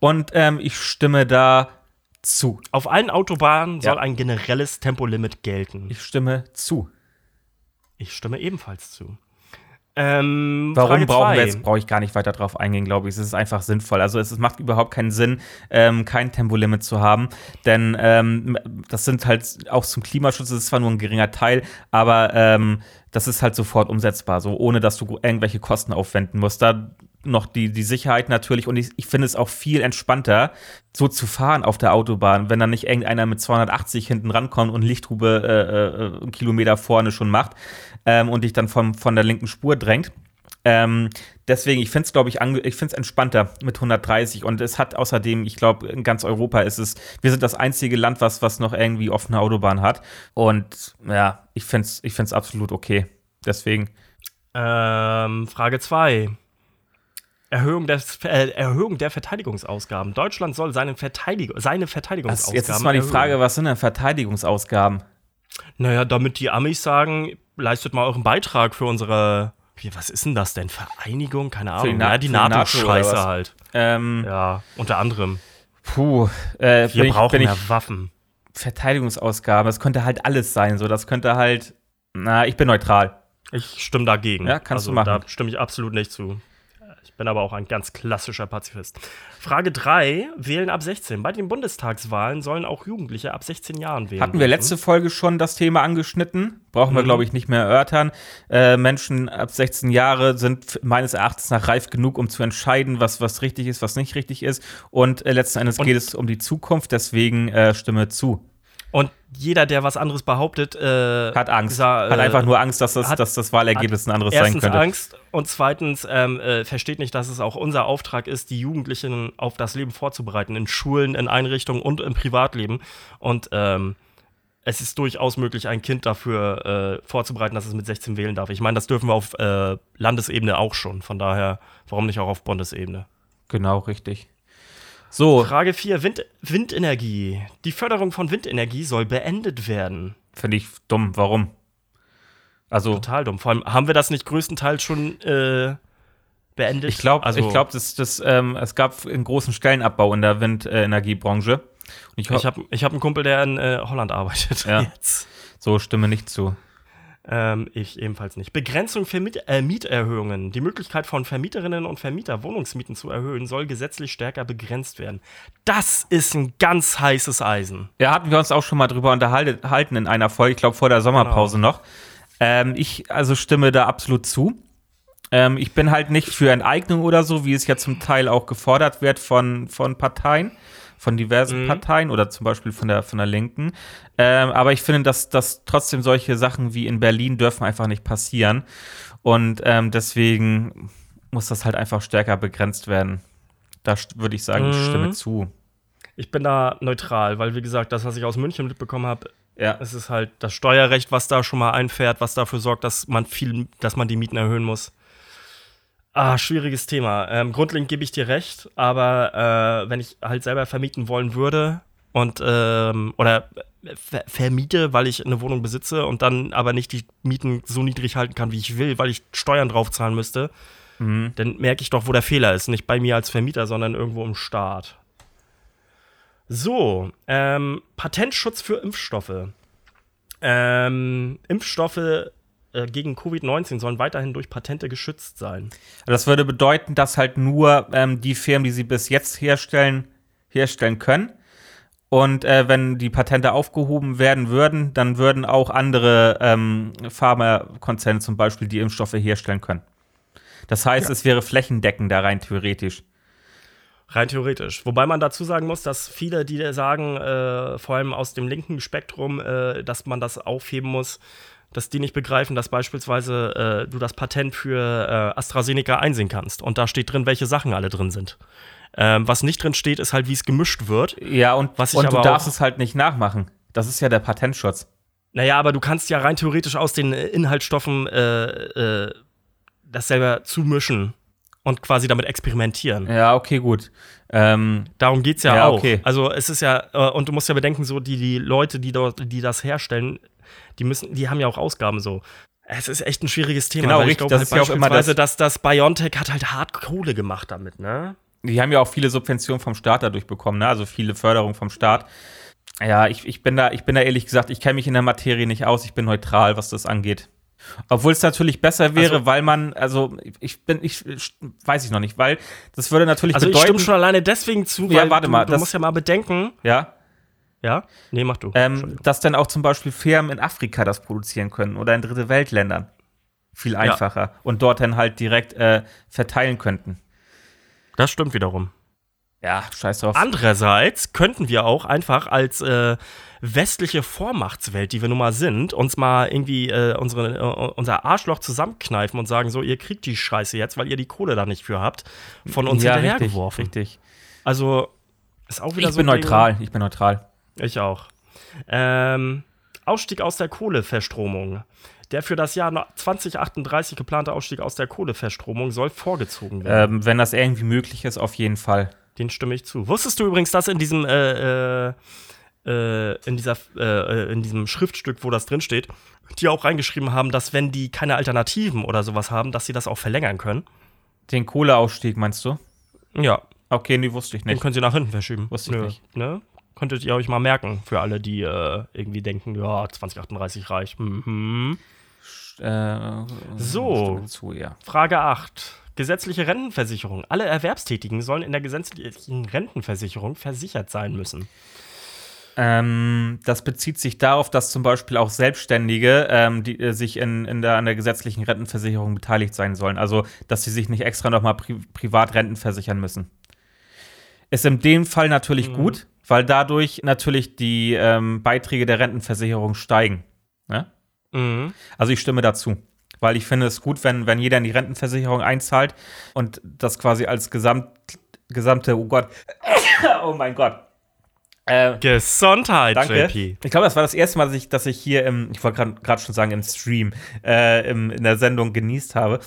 Und ähm, ich stimme da zu. Auf allen Autobahnen Ja. soll ein generelles Tempolimit gelten. Ich stimme zu. Ich stimme ebenfalls zu. Ähm, Warum brauchen wir jetzt, brauche ich gar nicht weiter drauf eingehen, glaube ich. Es ist einfach sinnvoll. Also es, es macht überhaupt keinen Sinn, ähm, kein Tempolimit zu haben, denn ähm, das sind halt auch zum Klimaschutz, das ist zwar nur ein geringer Teil, aber ähm, das ist halt sofort umsetzbar, so ohne dass du irgendwelche Kosten aufwenden musst. Da noch die, die Sicherheit natürlich und ich, ich finde es auch viel entspannter, so zu fahren auf der Autobahn, wenn dann nicht irgendeiner mit 280 hinten rankommt und Lichthube äh, äh, einen Kilometer vorne schon macht ähm, und dich dann vom, von der linken Spur drängt. Ähm, deswegen, ich finde es, glaube ich, ich finde entspannter mit 130 und es hat außerdem, ich glaube, in ganz Europa ist es, wir sind das einzige Land, was, was noch irgendwie offene Autobahn hat und ja, ich finde es ich find's absolut okay. Deswegen, Ähm, Frage 2. Erhöhung, des, äh, Erhöhung der Verteidigungsausgaben. Deutschland soll seine, Verteidig seine Verteidigungsausgaben jetzt ist mal die erhöhen. Frage, was sind denn Verteidigungsausgaben? Naja, damit die Amis sagen, leistet mal euren Beitrag für unsere. Wie, was ist denn das denn? Vereinigung? Keine Ahnung. Na- ja, die NATO NATO-Scheiße was? halt. Ähm, Ja, unter anderem. Puh, äh, Wir brauchen ich mehr Waffen. Verteidigungsausgaben, das könnte halt alles sein, so, das könnte halt, na, ich bin neutral. Ich stimme dagegen. Ja, kannst also, du machen. Da stimme ich absolut nicht zu. Ich bin aber auch ein ganz klassischer Pazifist. Frage 3. Wählen ab 16. Bei den Bundestagswahlen sollen auch Jugendliche ab 16 Jahren wählen. Hatten wir letzte Folge schon das Thema angeschnitten? Brauchen wir, Mhm. glaube ich, nicht mehr erörtern. Äh, Menschen ab 16 Jahre sind meines Erachtens nach reif genug, um zu entscheiden, was, was richtig ist, was nicht richtig ist. Und äh, letzten Endes Und- geht es um die Zukunft, deswegen äh, stimme zu. Und jeder, der was anderes behauptet, äh, Hat Angst. sa- hat äh, einfach nur Angst, dass das, hat- dass das Wahlergebnis ein anderes sein erstens könnte. Angst und zweitens ähm, äh, versteht nicht, dass es auch unser Auftrag ist, die Jugendlichen auf das Leben vorzubereiten, in Schulen, in Einrichtungen und im Privatleben. Und ähm, es ist durchaus möglich, ein Kind dafür äh, vorzubereiten, dass es mit 16 wählen darf. Ich meine, das dürfen wir auf äh, Landesebene auch schon. Von daher, warum nicht auch auf Bundesebene? Genau, richtig. So, Frage 4, Wind, Windenergie. Die Förderung von Windenergie soll beendet werden. finde ich dumm. Warum? Also, Total dumm. Vor allem, haben wir das nicht größtenteils schon äh, beendet? ich glaube, also, ich glaub, das, das, ähm, es gab einen großen Stellenabbau in der Windenergiebranche. Und ich, Ich habe ich hab einen Kumpel, der in äh, Holland arbeitet. Ja. [laughs] Jetzt. so stimme nicht zu. Ähm, ich ebenfalls nicht. Begrenzung für Miet äh, Mieterhöhungen. Die Möglichkeit von Vermieterinnen und Vermieter Wohnungsmieten zu erhöhen, soll gesetzlich stärker begrenzt werden. Das ist ein ganz heißes Eisen. Ja, hatten wir uns auch schon mal drüber unterhalten in einer Folge, ich glaube vor der Sommerpause Genau. noch. Ähm, ich also stimme da absolut zu. Ähm, ich bin halt nicht für Enteignung oder so, wie es ja zum Teil auch gefordert wird von, von Parteien, von diversen Mhm. Parteien oder zum Beispiel von der, von der Linken. Ähm, aber ich finde, dass, dass trotzdem solche Sachen wie in Berlin dürfen einfach nicht passieren. Und ähm, deswegen muss das halt einfach stärker begrenzt werden. Da würde ich sagen, ich Mhm. stimme zu. Ich bin da neutral, weil, wie gesagt, das, was ich aus München mitbekommen habe, Ja. es ist halt das Steuerrecht, was da schon mal einfährt, was dafür sorgt, dass man viel, dass man die Mieten erhöhen muss. Ah, schwieriges Thema. Ähm, grundlegend gebe ich dir recht, aber äh, wenn ich halt selber vermieten wollen würde und ähm, oder ver vermiete, weil ich eine Wohnung besitze und dann aber nicht die Mieten so niedrig halten kann, wie ich will, weil ich Steuern draufzahlen müsste, Mhm. dann merke ich doch, wo der Fehler ist. Nicht bei mir als Vermieter, sondern irgendwo im Staat. So, ähm, Patentschutz für Impfstoffe. Ähm, Impfstoffe äh, gegen Covid-19 sollen weiterhin durch Patente geschützt sein. Das würde bedeuten, dass halt nur ähm, die Firmen, die sie bis jetzt herstellen, herstellen können. Und äh, wenn die Patente aufgehoben werden würden, dann würden auch andere ähm, Pharmakonzerne zum Beispiel die Impfstoffe herstellen können. Das heißt, Ja. es wäre flächendeckender rein theoretisch. Rein theoretisch. Wobei man dazu sagen muss, dass viele, die sagen, äh, vor allem aus dem linken Spektrum, äh, dass man das aufheben muss, dass die nicht begreifen, dass beispielsweise äh, du das Patent für äh, AstraZeneca einsehen kannst. Und da steht drin, welche Sachen alle drin sind. Ähm, was nicht drin steht, ist halt, wie es gemischt wird. Ja, und, und du darfst es halt nicht nachmachen. Das ist ja der Patentschutz. Naja, aber du kannst ja rein theoretisch aus den äh, Inhaltsstoffen äh, äh, das selber zumischen und quasi damit experimentieren. Ja, okay, gut. Ähm, Darum geht's ja, Ja, auch. okay. Also es ist ja, äh, und du musst ja bedenken, so die, die Leute, die dort, die das herstellen, die müssen, die haben ja auch Ausgaben so. Es ist echt ein schwieriges Thema. Genau, richtig. Ich Das glaube ist ja auch immer beispielsweise, dass das BioNTech hat halt hart Kohle gemacht damit, ne? Die haben ja auch viele Subventionen vom Staat dadurch bekommen, ne? also viele Förderungen vom Staat. Ja, ich, ich, bin da, ich bin da ehrlich gesagt, ich kenne mich in der Materie nicht aus, ich bin neutral, was das angeht. Obwohl es natürlich besser wäre, Also- weil man, also ich bin, ich weiß ich noch nicht, weil das würde natürlich Also ich bedeuten, stimme schon alleine deswegen zu, weil Ja, warte du, mal, du das- musst ja mal bedenken. ja, Ja? Nee, mach du. ähm, dass dann auch zum Beispiel Firmen in Afrika das produzieren können oder in dritte Weltländern. Viel einfacher. Und dort dann halt direkt äh, verteilen könnten. Das stimmt wiederum. Ja, scheiß drauf. Andererseits könnten wir auch einfach als äh, westliche Vormachtswelt, die wir nun mal sind, uns mal irgendwie äh, unsere, äh, unser Arschloch zusammenkneifen und sagen, so, ihr kriegt die Scheiße jetzt, weil ihr die Kohle da nicht für habt, von uns ja, richtig, hinterhergeworfen. richtig. Also, ist auch wieder Ich so bin ein Ding- neutral, ich bin neutral. Ich auch. Ähm, Ausstieg aus der Kohleverstromung. Der für das Jahr 2038 geplante Ausstieg aus der Kohleverstromung soll vorgezogen werden. Ähm, wenn das irgendwie möglich ist, auf jeden Fall. Den stimme ich zu. Wusstest du übrigens, dass in diesem, äh, äh, äh, in, dieser, äh, äh, in diesem Schriftstück, wo das drin steht, die auch reingeschrieben haben, dass wenn die keine Alternativen oder sowas haben, dass sie das auch verlängern können? Den Kohleausstieg meinst du? Ja, Okay, nee, wusste ich den nicht. können sie nach hinten verschieben. Wusste ich Nö, nicht. Ne? Könntet ihr euch mal merken, für alle, die äh, irgendwie denken, ja, 2038 reicht. Mhm. Äh, So. Zu, ja. Frage 8. Gesetzliche Rentenversicherung. Alle Erwerbstätigen sollen in der gesetzlichen Rentenversicherung versichert sein müssen. Ähm, das bezieht sich darauf, dass zum Beispiel auch Selbstständige, ähm, die äh, sich in, in der, an der gesetzlichen Rentenversicherung beteiligt sein sollen. Also, dass sie sich nicht extra nochmal pri privat Renten versichern müssen. Ist in dem Fall natürlich Mhm. gut, weil dadurch natürlich die ähm, Beiträge der Rentenversicherung steigen. Ne? Mhm. Also ich stimme dazu. Weil ich finde es gut, wenn, wenn jeder in die Rentenversicherung einzahlt und das quasi als Gesamt, gesamte, oh Gott, [coughs] oh mein Gott. Äh, Gesundheit, danke. JP. Ich glaube, das war das erste Mal, dass ich, dass ich hier im, ich wollte gerade schon sagen, im Stream, äh, im, in der Sendung genießt habe.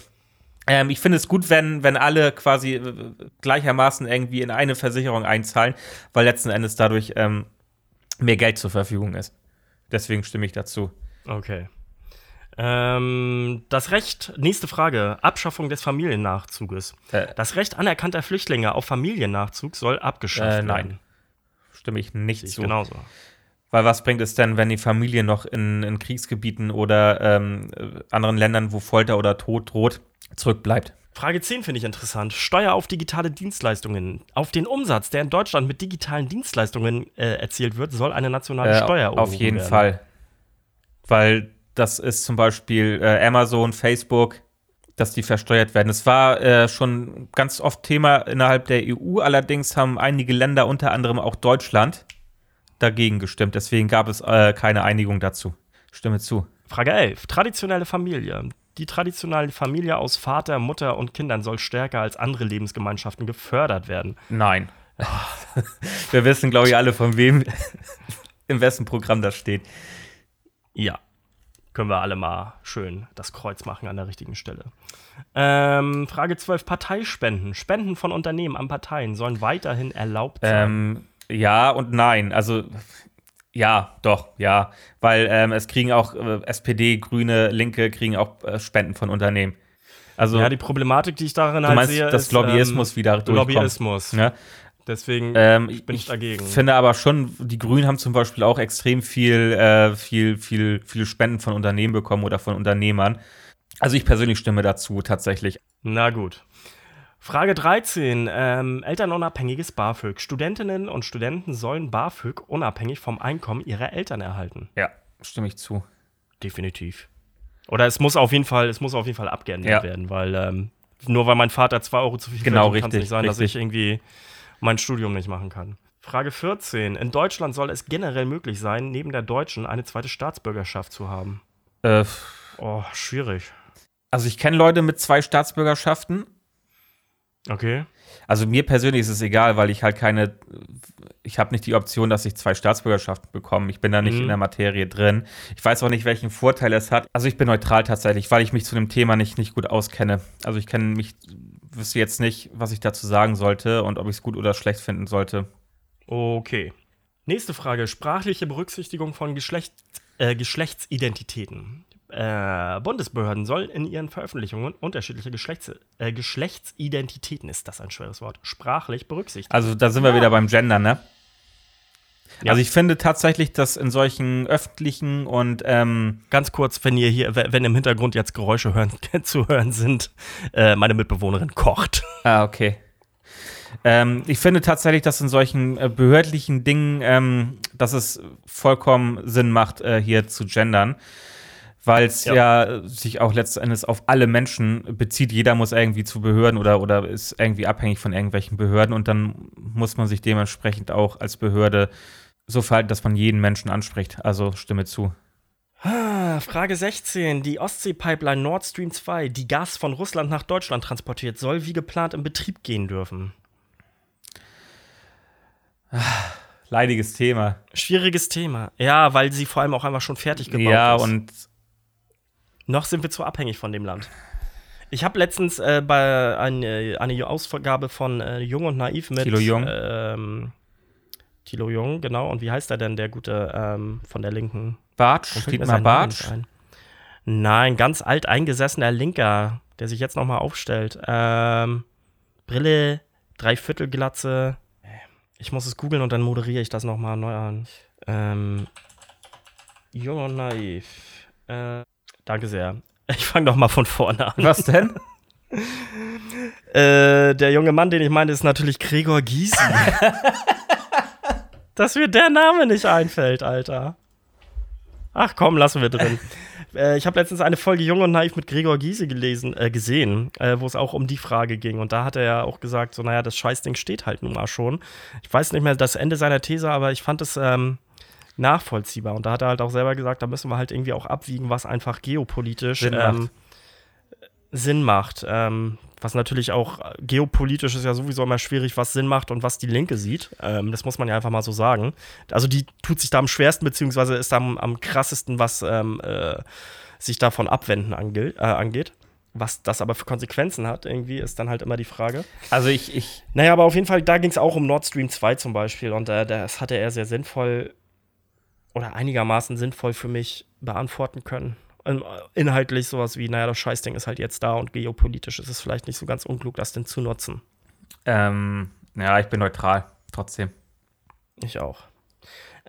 Ähm, ich finde es gut, wenn, wenn alle quasi äh, gleichermaßen irgendwie in eine Versicherung einzahlen, weil letzten Endes dadurch ähm, mehr Geld zur Verfügung ist. Deswegen stimme ich dazu. Okay. Ähm, das Recht, nächste Frage, Abschaffung des Familiennachzuges. Äh. Das Recht anerkannter Flüchtlinge auf Familiennachzug soll abgeschafft Äh, nein. werden. Stimme ich nicht ich zu. genauso. Weil was bringt es denn, wenn die Familie noch in, in Kriegsgebieten oder ähm, äh, anderen Ländern, wo Folter oder Tod droht, zurückbleibt? Frage 10 finde ich interessant. Steuer auf digitale Dienstleistungen. Auf den Umsatz, der in Deutschland mit digitalen Dienstleistungen äh, erzielt wird, soll eine nationale Äh, Steuer auf jeden werden. Fall. Weil das ist zum Beispiel äh, Amazon, Facebook, dass die versteuert werden. Es war äh, schon ganz oft Thema innerhalb der EU, allerdings haben einige Länder, unter anderem auch Deutschland, dagegen gestimmt. Deswegen gab es äh, keine Einigung dazu. Stimme zu. Frage 11. Traditionelle Familie. Die traditionelle Familie aus Vater, Mutter und Kindern soll stärker als andere Lebensgemeinschaften gefördert werden. Nein. [laughs] Wir wissen, glaube ich, alle, von wem, [laughs] in wessen Programm das steht. Ja. Können wir alle mal schön das Kreuz machen an der richtigen Stelle. Ähm, Frage 12. Parteispenden. Spenden von Unternehmen an Parteien sollen weiterhin erlaubt sein. Ähm, ja und nein. Also ja, doch, ja. Weil ähm, es kriegen auch äh, SPD, Grüne, Linke kriegen auch äh, Spenden von Unternehmen. Also ja, die Problematik, die ich darin du halt meinst, sehe, dass ist Lobbyismus wieder ähm, durchkommt. Lobbyismus. Ne? Deswegen Ähm, bin ich dagegen. finde aber schon, die Grünen haben zum Beispiel auch extrem viel, äh, viel, viel, viele Spenden von Unternehmen bekommen oder von Unternehmern. Also ich persönlich stimme dazu tatsächlich. Na gut. Frage 13. Ähm, elternunabhängiges BAföG. Studentinnen und Studenten sollen BAföG unabhängig vom Einkommen ihrer Eltern erhalten. Ja, stimme ich zu. Definitiv. Oder es muss auf jeden Fall, es muss auf jeden Fall abgeändert Ja. werden, weil ähm, nur weil mein Vater 2 Euro zu viel Genau, verdient, kann es nicht sein, dass richtig. ich irgendwie mein Studium nicht machen kann. Frage 14. In Deutschland soll es generell möglich sein, neben der deutschen eine zweite Staatsbürgerschaft zu haben. Äh, Oh, schwierig. also ich kenne Leute mit zwei Staatsbürgerschaften. Okay. Also mir persönlich ist es egal, weil ich halt keine, ich habe nicht die Option, dass ich zwei Staatsbürgerschaften bekomme. Ich bin da nicht Mhm. in der Materie drin. Ich weiß auch nicht, welchen Vorteil es hat. Also ich bin neutral tatsächlich, weil ich mich zu dem Thema nicht, nicht gut auskenne. Also ich kenne mich, wüsste jetzt nicht, was ich dazu sagen sollte und ob ich es gut oder schlecht finden sollte. Okay. Nächste Frage. Sprachliche Berücksichtigung von Geschlecht, äh, Geschlechtsidentitäten. Äh, Bundesbehörden sollen in ihren Veröffentlichungen unterschiedliche Geschlechts, äh, Geschlechtsidentitäten, ist das ein schweres Wort, sprachlich berücksichtigen. Also da sind wir wieder beim Gender, ne? Ja. Also ich finde tatsächlich, dass in solchen öffentlichen und ähm, Ganz kurz, wenn ihr hier, wenn im Hintergrund jetzt Geräusche hören, [laughs] zu hören sind, äh, meine Mitbewohnerin kocht. Ah, okay. Ähm, ich finde tatsächlich, dass in solchen äh, behördlichen Dingen, ähm, dass es vollkommen Sinn macht, äh, hier zu gendern. Weil es Ja. ja. sich auch letzten Endes auf alle Menschen bezieht. Jeder muss irgendwie zu Behörden oder, oder ist irgendwie abhängig von irgendwelchen Behörden und dann muss man sich dementsprechend auch als Behörde so verhalten, dass man jeden Menschen anspricht. Also stimme zu. Ah, Frage 16. Die Ostsee-Pipeline Nord Stream 2, die Gas von Russland nach Deutschland transportiert, soll wie geplant in Betrieb gehen dürfen. Leidiges Thema. Schwieriges Thema. Ja, weil sie vor allem auch einfach schon fertig gebaut ja, ist. und Noch sind wir zu abhängig von dem Land. Ich habe letztens äh, bei eine, eine Ausgabe von äh, Jung und Naiv mit Thilo Jung. Ähm, Thilo Jung, genau. Und wie heißt er denn, der gute ähm, von der Linken? Bartsch, Dietmar Bartsch. Nein, ganz alt eingesessener Linker, der sich jetzt nochmal aufstellt. Ähm, Brille, Dreiviertelglatze. Ich muss es googeln und dann moderiere ich das nochmal neu an. Ähm, Jung und naiv. Äh, danke sehr. [laughs] Ich fange doch mal von vorne an. Was denn? [laughs] Äh, der junge Mann, den ich meine, ist natürlich Gregor Gysi. [laughs] Dass mir der Name nicht einfällt, Alter. Ach komm, lassen wir drin. äh, ich habe letztens eine Folge Jung und Naiv mit Gregor Giese gelesen, äh, gesehen, äh, wo es auch um die Frage ging. Und da hat er ja auch gesagt, so, naja, das Scheißding steht halt nun mal schon. Ich weiß nicht mehr das Ende seiner These, aber ich fand es ähm, nachvollziehbar. Und da hat er halt auch selber gesagt, da müssen wir halt irgendwie auch abwiegen, was einfach geopolitisch Sinn ähm, macht. Sinn macht. Ähm, was natürlich auch geopolitisch ist ja sowieso immer schwierig, was Sinn macht und was die Linke sieht. Ähm, das muss man ja einfach mal so sagen. Also die tut sich da am schwersten, beziehungsweise ist am, am krassesten, was ähm, äh, sich davon abwenden ange äh, angeht. Was das aber für Konsequenzen hat, irgendwie, ist dann halt immer die Frage. Also ich, ich, Naja, aber auf jeden Fall, da ging es auch um Nord Stream 2 zum Beispiel. Und äh, das hatte er sehr sinnvoll oder einigermaßen sinnvoll für mich beantworten können. Ähm, Inhaltlich sowas wie, naja, das Scheißding ist halt jetzt da und geopolitisch ist es vielleicht nicht so ganz unklug, das denn zu nutzen. ähm, ja, ich bin neutral, trotzdem. Ich auch.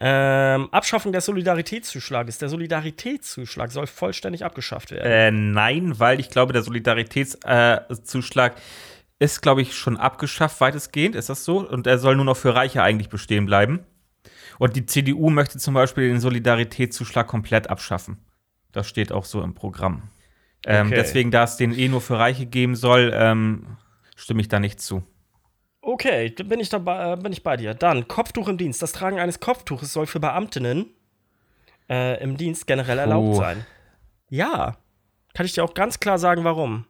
Ähm, Abschaffung des Solidaritätszuschlages. Der Solidaritätszuschlag soll vollständig abgeschafft werden. Äh, nein, weil ich glaube, der Solidaritätszuschlag äh, ist, glaube ich, schon abgeschafft, weitestgehend. Ist das so? Und er soll nur noch für Reiche eigentlich bestehen bleiben. Und die CDU möchte zum Beispiel den Solidaritätszuschlag komplett abschaffen. Das steht auch so im Programm. Ähm, Okay. Deswegen, da es den eh nur für Reiche geben soll, ähm, stimme ich da nicht zu. Okay, bin ich, dabei, äh, bin ich bei dir. Dann Kopftuch im Dienst. Das Tragen eines Kopftuches soll für Beamtinnen äh, im Dienst generell erlaubt Puh. sein. Ja, kann ich dir auch ganz klar sagen, warum.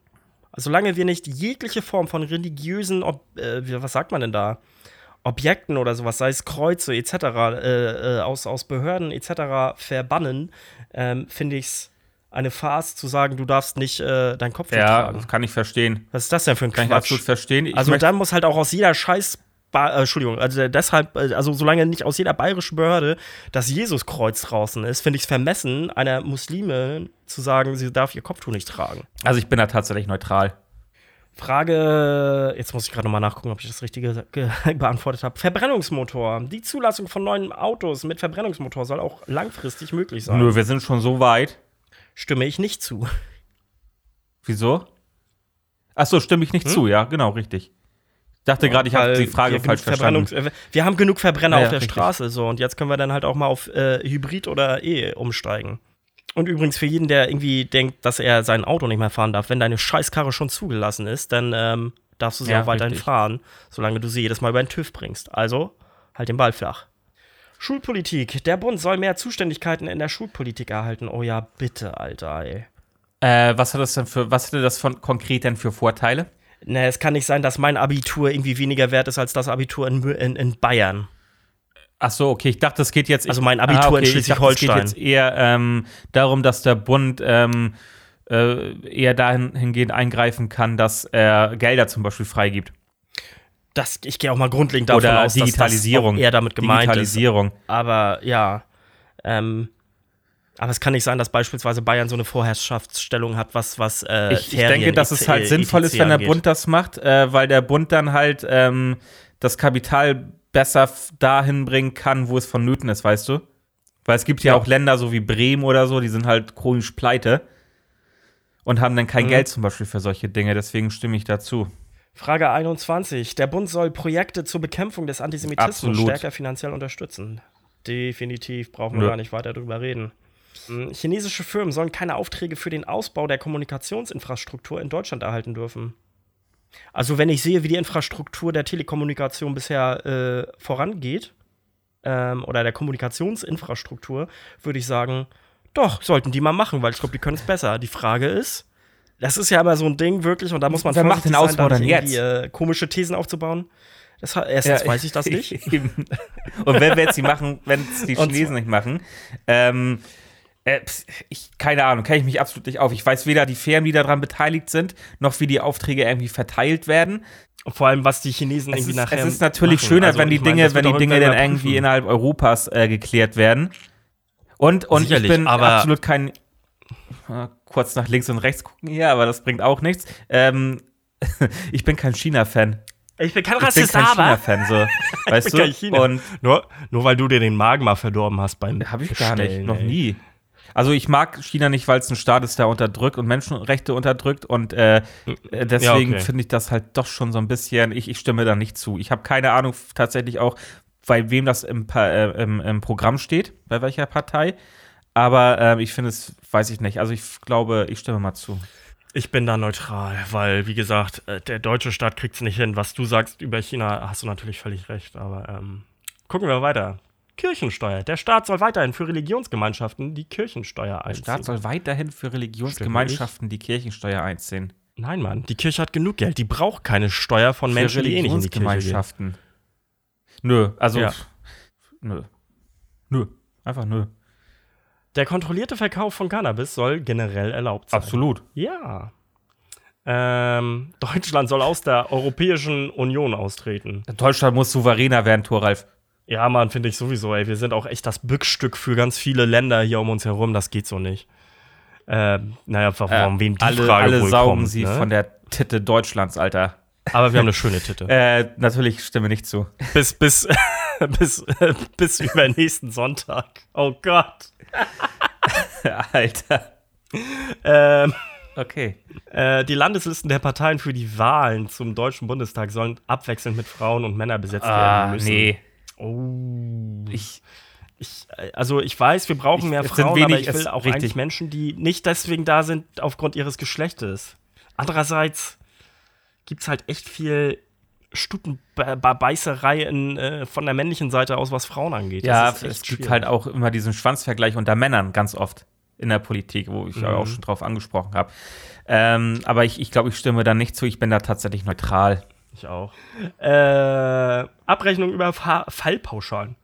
Also, solange wir nicht jegliche Form von religiösen, Ob äh, was sagt man denn da? Objekten oder sowas, sei es Kreuze etc., äh, äh, aus, aus Behörden etc. verbannen, ähm, finde ich es eine Farce zu sagen, du darfst nicht äh, dein Kopftuch Ja, tragen. das kann ich verstehen. Was ist das denn für ein Kann ich Quatsch? absolut verstehen. Ich Also dann muss halt auch aus jeder Scheiß Ba- äh, Entschuldigung, also deshalb, äh, also solange nicht aus jeder bayerischen Behörde das Jesuskreuz draußen ist, finde ich es vermessen, einer Muslime zu sagen, sie darf ihr Kopftuch nicht tragen. also ich bin da tatsächlich neutral. Frage, jetzt muss ich gerade nochmal nachgucken, ob ich das Richtige [laughs] ge beantwortet habe. Verbrennungsmotor. Die Zulassung von neuen Autos mit Verbrennungsmotor soll auch langfristig möglich sein. Nur wir sind schon so weit. Stimme ich nicht zu. [laughs] Wieso? Achso, stimme ich nicht zu, ja, genau, richtig. Ich dachte gerade, ich habe die Frage falsch verstanden. Äh, Wir haben genug Verbrenner Ja, ja, auf der richtig. Straße, so und jetzt können wir dann halt auch mal auf äh, Hybrid oder E umsteigen. Und übrigens für jeden, der irgendwie denkt, dass er sein Auto nicht mehr fahren darf, wenn deine Scheißkarre schon zugelassen ist, dann ähm, darfst du sie Ja, auch weiterhin richtig. fahren, solange du sie jedes Mal über den TÜV bringst. Also halt den Ball flach. Schulpolitik. Der Bund soll mehr Zuständigkeiten in der Schulpolitik erhalten. Oh ja, bitte, Alter, ey. Äh, was hat das denn für, was hätte das von konkret denn für Vorteile? Ne, es kann nicht sein, dass mein Abitur irgendwie weniger wert ist als das Abitur in, in, in Bayern. Ach so, okay, ich dachte, es geht jetzt. Also mein Abitur in ich dachte, Schleswig-Holstein. Es geht jetzt eher ähm, darum, dass der Bund ähm, äh, eher dahingehend eingreifen kann, dass er Gelder zum Beispiel freigibt. Das, ich gehe auch mal grundlegend davon Oder aus, Digitalisierung. dass das auch eher damit gemeint Digitalisierung. ist. Aber ja, ähm, aber es kann nicht sein, dass beispielsweise Bayern so eine Vorherrschaftsstellung hat, was was äh, Ich, ich denke, dass es halt sinnvoll ist, wenn der angeht. Bund das macht, äh, weil der Bund dann halt ähm, das Kapital besser dahin bringen kann, wo es vonnöten ist, weißt du? Weil es gibt ja, Ja. auch Länder so wie Bremen oder so, die sind halt chronisch pleite und haben dann kein Mhm. Geld zum Beispiel für solche Dinge. Deswegen stimme ich dazu. Frage 21. Der Bund soll Projekte zur Bekämpfung des Antisemitismus Absolut. stärker finanziell unterstützen. Definitiv, brauchen wir Ja. gar nicht weiter drüber reden. Hm, Chinesische Firmen sollen keine Aufträge für den Ausbau der Kommunikationsinfrastruktur in Deutschland erhalten dürfen. Also, wenn ich sehe, wie die Infrastruktur der Telekommunikation bisher äh, vorangeht, ähm, oder der Kommunikationsinfrastruktur, würde ich sagen, doch, sollten die mal machen, weil ich glaube, die können es besser. Die Frage ist, das ist ja immer so ein Ding, wirklich, und da muss man Wer macht den irgendwie, jetzt? Äh, komische Thesen aufzubauen. Das, erstens [laughs] weiß ich das nicht. [laughs] Und wenn wir jetzt die machen, wenn es die Chinesen nicht machen, ähm, äh, ich, keine Ahnung, kenne ich mich absolut nicht auf. Ich weiß weder die Firmen, die daran beteiligt sind, noch wie die Aufträge irgendwie verteilt werden. Vor allem, was die Chinesen Es irgendwie ist, nachher es ist natürlich machen. schöner, Also, wenn die meine, Dinge, wird wenn die Dinge dann irgendwie innerhalb Europas äh, geklärt werden. Und, und ich bin aber- absolut kein äh, kurz nach links und rechts gucken hier, aber das bringt auch nichts. Ähm, [laughs] ich bin kein China-Fan. Ich bin kein Ich bin Rassist, kein aber. China-Fan, so. [laughs] Weißt du? Und Nur, nur weil du dir den Magen mal verdorben hast beim Habe ich gar nicht, noch ey. nie. Also ich mag China nicht, weil es ein Staat ist, der unterdrückt und Menschenrechte unterdrückt und äh, äh, deswegen okay. finde ich das halt doch schon so ein bisschen, ich, ich stimme da nicht zu. Ich habe keine Ahnung tatsächlich auch, bei wem das im, äh, im, im Programm steht, bei welcher Partei, Aber ähm, ich finde es, weiß ich nicht. Also ich glaube, ich stimme mal zu. Ich bin da neutral, weil, wie gesagt, äh, der deutsche Staat kriegt es nicht hin. Was du sagst über China, hast du natürlich völlig recht. Aber ähm, gucken wir weiter. Kirchensteuer. Der Staat soll weiterhin für Religionsgemeinschaften die Kirchensteuer einziehen. Der Staat soll weiterhin für Religionsgemeinschaften die Kirchensteuer einziehen. Nein, Mann, die Kirche hat genug Geld. Die braucht keine Steuer von für Menschen, die eh nicht in die Kirche. Nö, also ja. nö. Nö, einfach nö. Der kontrollierte Verkauf von Cannabis soll generell erlaubt sein. Absolut. Ja. Ähm, Deutschland soll aus der Europäischen Union austreten. Deutschland muss souveräner werden, Thoralf. Ja, Mann, finde ich sowieso, ey. Wir sind auch echt das Bückstück für ganz viele Länder hier um uns herum. Das geht so nicht. Ähm, naja, warum, äh, wem die alle, Frage alle wohl saugen kommt, sie ne? von der Titte Deutschlands, Alter. Aber wir haben eine [laughs] schöne Titte. äh, natürlich stimme nicht zu. Bis, bis, [laughs] bis, [laughs] bis über nächsten Sonntag. Oh Gott. Alter. Ähm, okay. Äh, die Landeslisten der Parteien für die Wahlen zum Deutschen Bundestag sollen abwechselnd mit Frauen und Männern besetzt ah, werden müssen. Nee. Oh. Ich, ich, also ich weiß, wir brauchen Ich- mehr Frauen, wenig- aber ich will auch richtig. eigentlich Menschen, die nicht deswegen da sind aufgrund ihres Geschlechtes. Andererseits gibt es halt echt viel Stutenbeißerei in, äh, von der männlichen Seite aus, was Frauen angeht. Ja, es gibt schwierig. halt auch immer diesen Schwanzvergleich unter Männern ganz oft in der Politik, wo ich Mhm. auch schon drauf angesprochen habe. Ähm, aber ich, ich glaube, ich stimme da nicht zu. Ich bin da tatsächlich neutral. Ich auch. Äh, Abrechnung über Fa Fallpauschalen.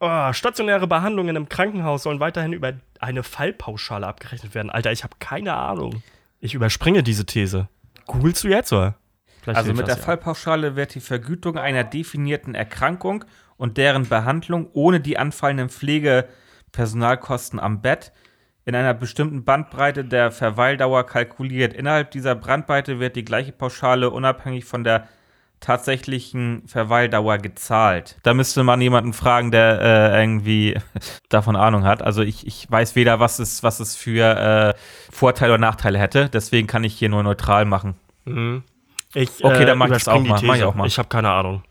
Oh, stationäre Behandlungen im Krankenhaus sollen weiterhin über eine Fallpauschale abgerechnet werden. Alter, ich habe keine Ahnung. Ich überspringe diese These. Googlest du jetzt, oder? Vielleicht Also mit der ja. Fallpauschale wird die Vergütung einer definierten Erkrankung und deren Behandlung ohne die anfallenden Pflegepersonalkosten am Bett in einer bestimmten Bandbreite der Verweildauer kalkuliert. Innerhalb dieser Bandbreite wird die gleiche Pauschale unabhängig von der tatsächlichen Verweildauer gezahlt. Da müsste man jemanden fragen, der äh, irgendwie [laughs] davon Ahnung hat. Also ich, ich weiß weder, was es, was es für äh, Vorteile oder Nachteile hätte. Deswegen kann ich hier nur neutral machen. Mhm. Ich, Okay, äh, dann mach ich auch mal. Mach ich auch mal. Ich habe keine Ahnung.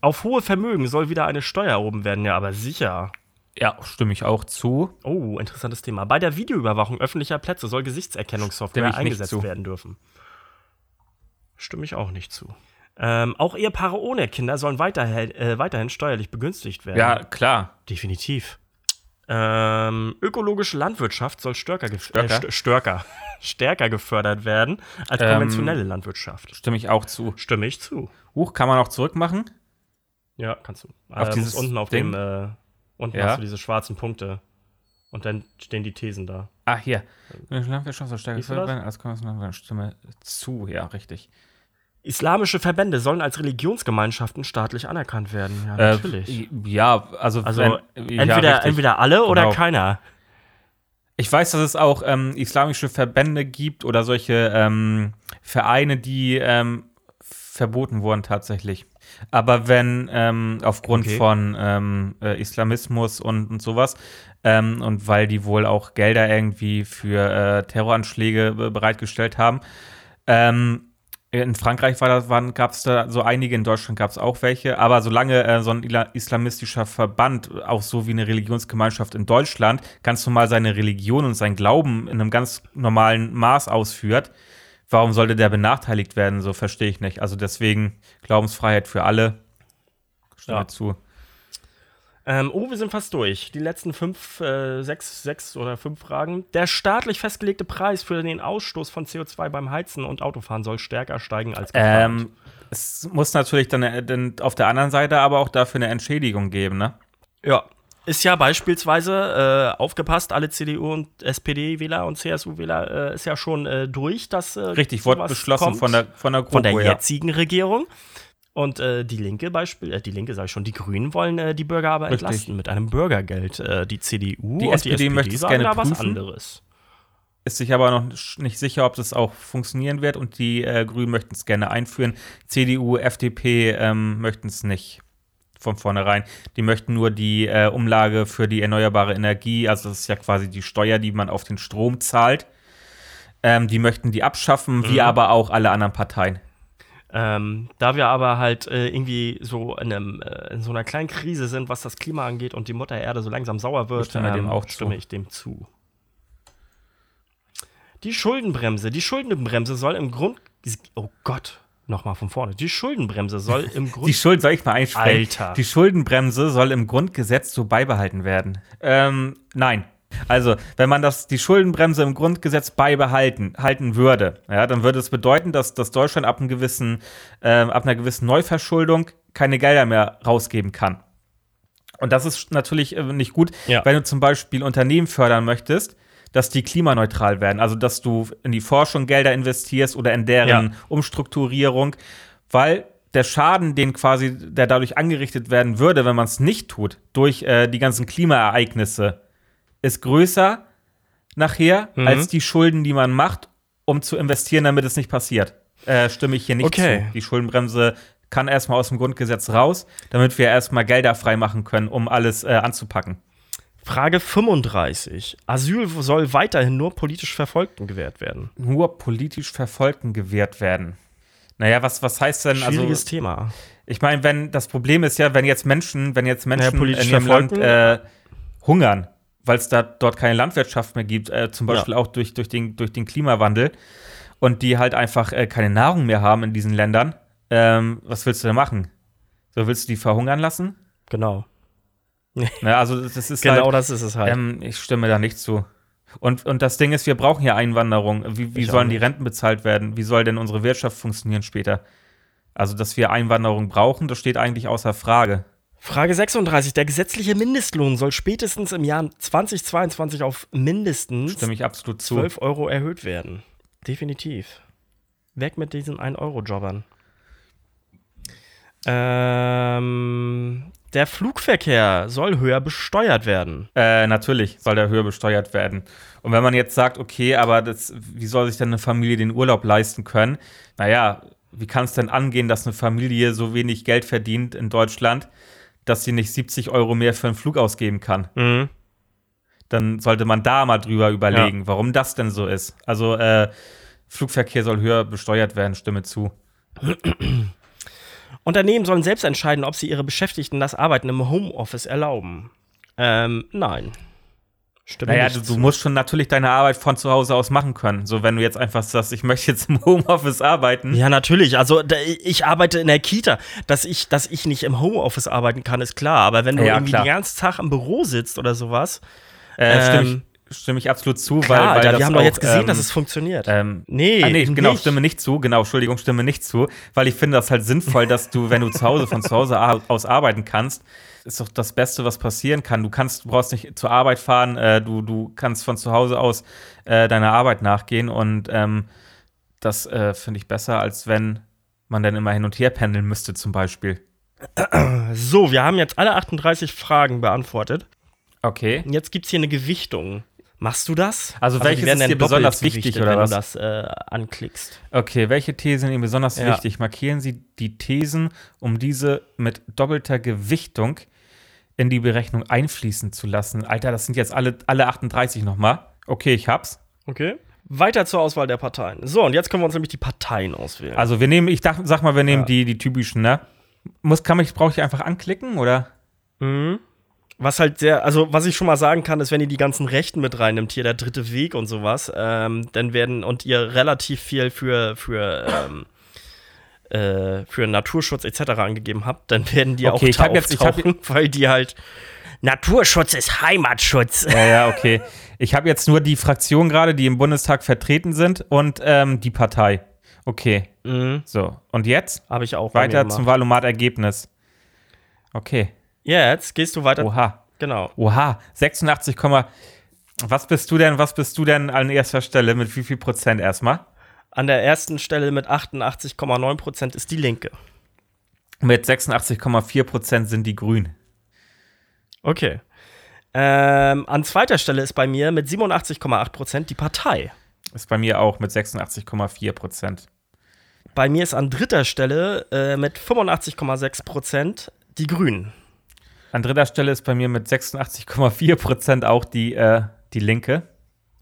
Auf hohe Vermögen soll wieder eine Steuer erhoben werden, ja, aber sicher. Ja, stimme ich auch zu. Oh, interessantes Thema. Bei der Videoüberwachung öffentlicher Plätze soll Gesichtserkennungssoftware eingesetzt werden dürfen. Stimme ich auch nicht zu. Ähm, auch Ehepaare ohne Kinder sollen weiterhin, äh, weiterhin steuerlich begünstigt werden. Ja, klar. definitiv. Ähm, ökologische Landwirtschaft soll stärker, gef Stärker? Äh, st stärker, [laughs] stärker gefördert werden als Ähm, konventionelle Landwirtschaft. Stimme ich auch zu. Stimme ich zu. Huch, kann man auch zurückmachen? Ja, kannst du. Auf äh, dieses unten auf Ding? dem, äh, unten Ja. hast du diese schwarzen Punkte. Und dann stehen die Thesen da. Ah, hier. Landwirtschaft soll stärker werden als Stimme zu. Ja, richtig. Islamische Verbände sollen als Religionsgemeinschaften staatlich anerkannt werden. Ja, Äh, natürlich. ja, also, also wenn- ja, entweder, richtig. entweder alle oder Genau. keiner. Ich weiß, dass es auch ähm, islamische Verbände gibt oder solche ähm, Vereine, die ähm, verboten wurden tatsächlich. Aber wenn ähm, aufgrund Okay. von ähm, äh, Islamismus und, und sowas ähm, und weil die wohl auch Gelder irgendwie für äh, Terroranschläge be- bereitgestellt haben, ähm, in Frankreich war das, gab es da so einige, in Deutschland gab es auch welche, aber solange äh, so ein islamistischer Verband, auch so wie eine Religionsgemeinschaft in Deutschland, ganz normal seine Religion und sein Glauben in einem ganz normalen Maß ausführt, warum sollte der benachteiligt werden? So verstehe ich nicht. Also deswegen Glaubensfreiheit für alle. Stimme Ja. zu. Ähm, oh, wir sind fast durch. Die letzten fünf, äh, sechs, sechs oder fünf Fragen. Der staatlich festgelegte Preis für den Ausstoß von CO2 beim Heizen und Autofahren soll stärker steigen als geplant. Ähm, es muss natürlich dann, äh, dann auf der anderen Seite aber auch dafür eine Entschädigung geben, ne? Ja. Ist ja beispielsweise, äh, aufgepasst, alle CDU- und SPD-Wähler und CSU-Wähler äh, ist ja schon äh, durch, dass äh, Richtig, wurde beschlossen kommt. von der, von der von der GroKo, ja. jetzigen Regierung. Und äh, die Linke Beispiel, äh, die Linke sage ich schon, die Grünen wollen die Bürger aber Richtig. entlasten mit einem Bürgergeld. Die CDU Die und SPD die SPD möchte es sagen gerne da was anderes. ist sich aber noch nicht sicher, ob das auch funktionieren wird und die Grünen möchten es gerne einführen. CDU, FDP ähm, möchten es nicht von vornherein. Die möchten nur die äh, Umlage für die erneuerbare Energie, also das ist ja quasi die Steuer, die man auf den Strom zahlt. Ähm, die möchten die abschaffen, wie Mhm. aber auch alle anderen Parteien. Ähm, da wir aber halt äh, irgendwie so in, einem, äh, in, so einer kleinen Krise sind, was das Klima angeht und die Mutter Erde so langsam sauer wird, stimme, ähm, dem auch stimme ich dem zu. Die Schuldenbremse. Die Schuldenbremse soll im Grund. Oh Gott, nochmal von vorne. Die Schuldenbremse soll im Grund. Die Schuld, soll ich mal? Alter. Die Schuldenbremse soll im Grundgesetz so beibehalten werden. Ähm, nein. Also, wenn man das, die Schuldenbremse im Grundgesetz beibehalten halten würde, ja, dann würde es bedeuten, dass, dass Deutschland ab, einem gewissen, äh, ab einer gewissen Neuverschuldung keine Gelder mehr rausgeben kann. Und das ist natürlich äh, nicht gut, ja. wenn du zum Beispiel Unternehmen fördern möchtest, dass die klimaneutral werden. Also, dass du in die Forschung Gelder investierst oder in deren ja. Umstrukturierung, weil der Schaden, den quasi, der dadurch angerichtet werden würde, wenn man es nicht tut, durch äh, die ganzen Klimaereignisse, ist größer nachher mhm. als die Schulden, die man macht, um zu investieren, damit es nicht passiert. Äh, stimme ich hier nicht okay. zu. Die Schuldenbremse kann erstmal aus dem Grundgesetz raus, damit wir erstmal Gelder freimachen können, um alles äh, anzupacken. Frage 35. Asyl soll weiterhin nur politisch Verfolgten gewährt werden. Nur politisch Verfolgten gewährt werden. Naja, was, was heißt denn? Also Schwieriges also, Thema. Ich meine, wenn das Problem ist ja, wenn jetzt Menschen, wenn jetzt Menschen naja, in ihrem Land äh, hungern, weil es da dort keine Landwirtschaft mehr gibt, äh, zum Beispiel ja. auch durch, durch, den, durch den Klimawandel und die halt einfach äh, keine Nahrung mehr haben in diesen Ländern, ähm, was willst du da machen? So willst du die verhungern lassen? Genau. [laughs] Ne, also das ist genau halt, das ist es halt. Ähm, ich stimme da nicht zu. Und, und das Ding ist, wir brauchen ja Einwanderung. Wie, wie sollen die Renten bezahlt werden? Wie soll denn unsere Wirtschaft funktionieren später? Also, dass wir Einwanderung brauchen, das steht eigentlich außer Frage. Frage 36. Der gesetzliche Mindestlohn soll spätestens im Jahr 2022 auf mindestens Stimme ich absolut zu. 12 Euro erhöht werden. Definitiv. Weg mit diesen 1-Euro-Jobbern. Ähm, der Flugverkehr soll höher besteuert werden. Äh, natürlich soll der höher besteuert werden. Und wenn man jetzt sagt, okay, aber das, wie soll sich denn eine Familie den Urlaub leisten können? Naja, wie kann es denn angehen, dass eine Familie so wenig Geld verdient in Deutschland, dass sie nicht 70 Euro mehr für einen Flug ausgeben kann? Mhm. Dann sollte man da mal drüber überlegen, ja. warum das denn so ist. Also, äh, Flugverkehr soll höher besteuert werden, stimme zu. Unternehmen sollen selbst entscheiden, ob sie ihre Beschäftigten das Arbeiten im Homeoffice erlauben. Ähm, nein. Stimmt naja, du, du, musst schon natürlich deine Arbeit von zu Hause aus machen können. So, wenn du jetzt einfach sagst, ich möchte jetzt im [laughs] Homeoffice arbeiten. Ja, natürlich. Also, ich arbeite in der Kita. Dass ich, dass ich nicht im Homeoffice arbeiten kann, ist klar. Aber wenn du ja, irgendwie klar. den ganzen Tag im Büro sitzt oder sowas. Äh, ähm, stimmt stimme ich absolut zu, Klar, weil, weil wir haben doch jetzt gesehen, ähm, dass es funktioniert. Ähm, nee, ah, nee, genau, nicht. stimme nicht zu. Genau, Entschuldigung, stimme nicht zu, weil ich finde das halt sinnvoll, dass du, wenn du zu Hause von zu Hause aus arbeiten kannst, ist doch das Beste, was passieren kann. Du kannst, du brauchst nicht zur Arbeit fahren, äh, du, du kannst von zu Hause aus äh, deiner Arbeit nachgehen und ähm, das äh, finde ich besser, als wenn man dann immer hin und her pendeln müsste, zum Beispiel. So, wir haben jetzt alle 38 Fragen beantwortet. Okay. Jetzt gibt es hier eine Gewichtung. Machst du das? Also, also welches ist dir besonders wichtig, oder wenn was? du das äh, anklickst? Okay, welche Thesen sind Ihnen besonders ja. wichtig? Markieren Sie die Thesen, um diese mit doppelter Gewichtung in die Berechnung einfließen zu lassen. Alter, das sind jetzt alle, alle 38 nochmal. Okay, ich hab's. Okay. Weiter zur Auswahl der Parteien. So, und jetzt können wir uns nämlich die Parteien auswählen. Also wir nehmen, ich dachte, sag mal, wir nehmen ja. die, die typischen, ne? Muss, kann ich, brauche ich einfach anklicken, oder? Mhm. Was halt sehr, also was ich schon mal sagen kann, ist, wenn ihr die ganzen Rechten mit reinnimmt, hier der dritte Weg und sowas, ähm, dann werden und ihr relativ viel für, für, ähm, äh, für Naturschutz etc. angegeben habt, dann werden die okay, auch ich hab jetzt, ich hab, [laughs] weil die halt Naturschutz ist Heimatschutz. Ja, ja, okay. Ich habe jetzt nur die Fraktionen gerade, die im Bundestag vertreten sind und ähm, die Partei. Okay. Mhm. So, und jetzt? Habe ich auch. Weiter zum Valomat-Ergebnis. Okay. Jetzt gehst du weiter. Oha. Genau. Oha, 86, was bist du denn, was bist du denn an erster Stelle? Mit wie viel Prozent erstmal? An der ersten Stelle mit 88,9 Prozent ist die Linke. Mit 86,4 Prozent sind die Grünen. Okay. Ähm, an zweiter Stelle ist bei mir mit 87,8 Prozent die Partei. Ist bei mir auch mit 86,4 Prozent. Bei mir ist an dritter Stelle äh, mit 85,6 Prozent die Grünen. An dritter Stelle ist bei mir mit 86,4 Prozent auch die, äh, die Linke.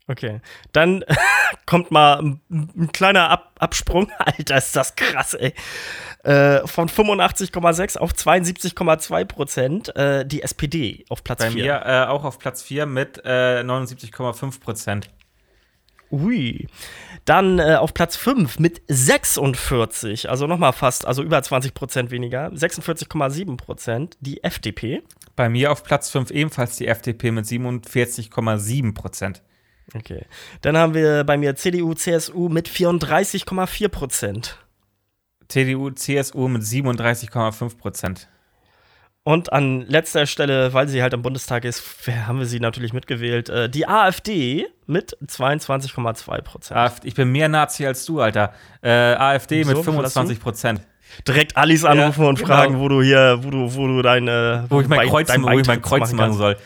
Okay. Dann [laughs] kommt mal ein, ein kleiner Ab Absprung. [laughs] Alter, ist das krass, ey. Äh, von 85,6 auf 72,2 Prozent äh, die SPD auf Platz 4. Bei mir äh, auch auf Platz 4 mit äh, 79,5 Prozent. Ui. Dann äh, auf Platz 5 mit 46, also nochmal fast, also über 20 Prozent weniger, 46,7 Prozent die FDP. Bei mir auf Platz 5 ebenfalls die FDP mit 47,7 Prozent. Okay. Dann haben wir bei mir CDU, CSU mit 34,4 Prozent. CDU, CSU mit 37,5 Prozent. Und an letzter Stelle, weil sie halt im Bundestag ist, haben wir sie natürlich mitgewählt, äh, die AfD mit 22,2 Prozent. Ich bin mehr Nazi als du, Alter. Äh, AfD so, mit 25 Prozent. Direkt Alice anrufen ja, und genau. fragen, wo du hier, wo du, wo du deine. Wo ich mein Kreuz, wo ich mein Kreuz machen soll.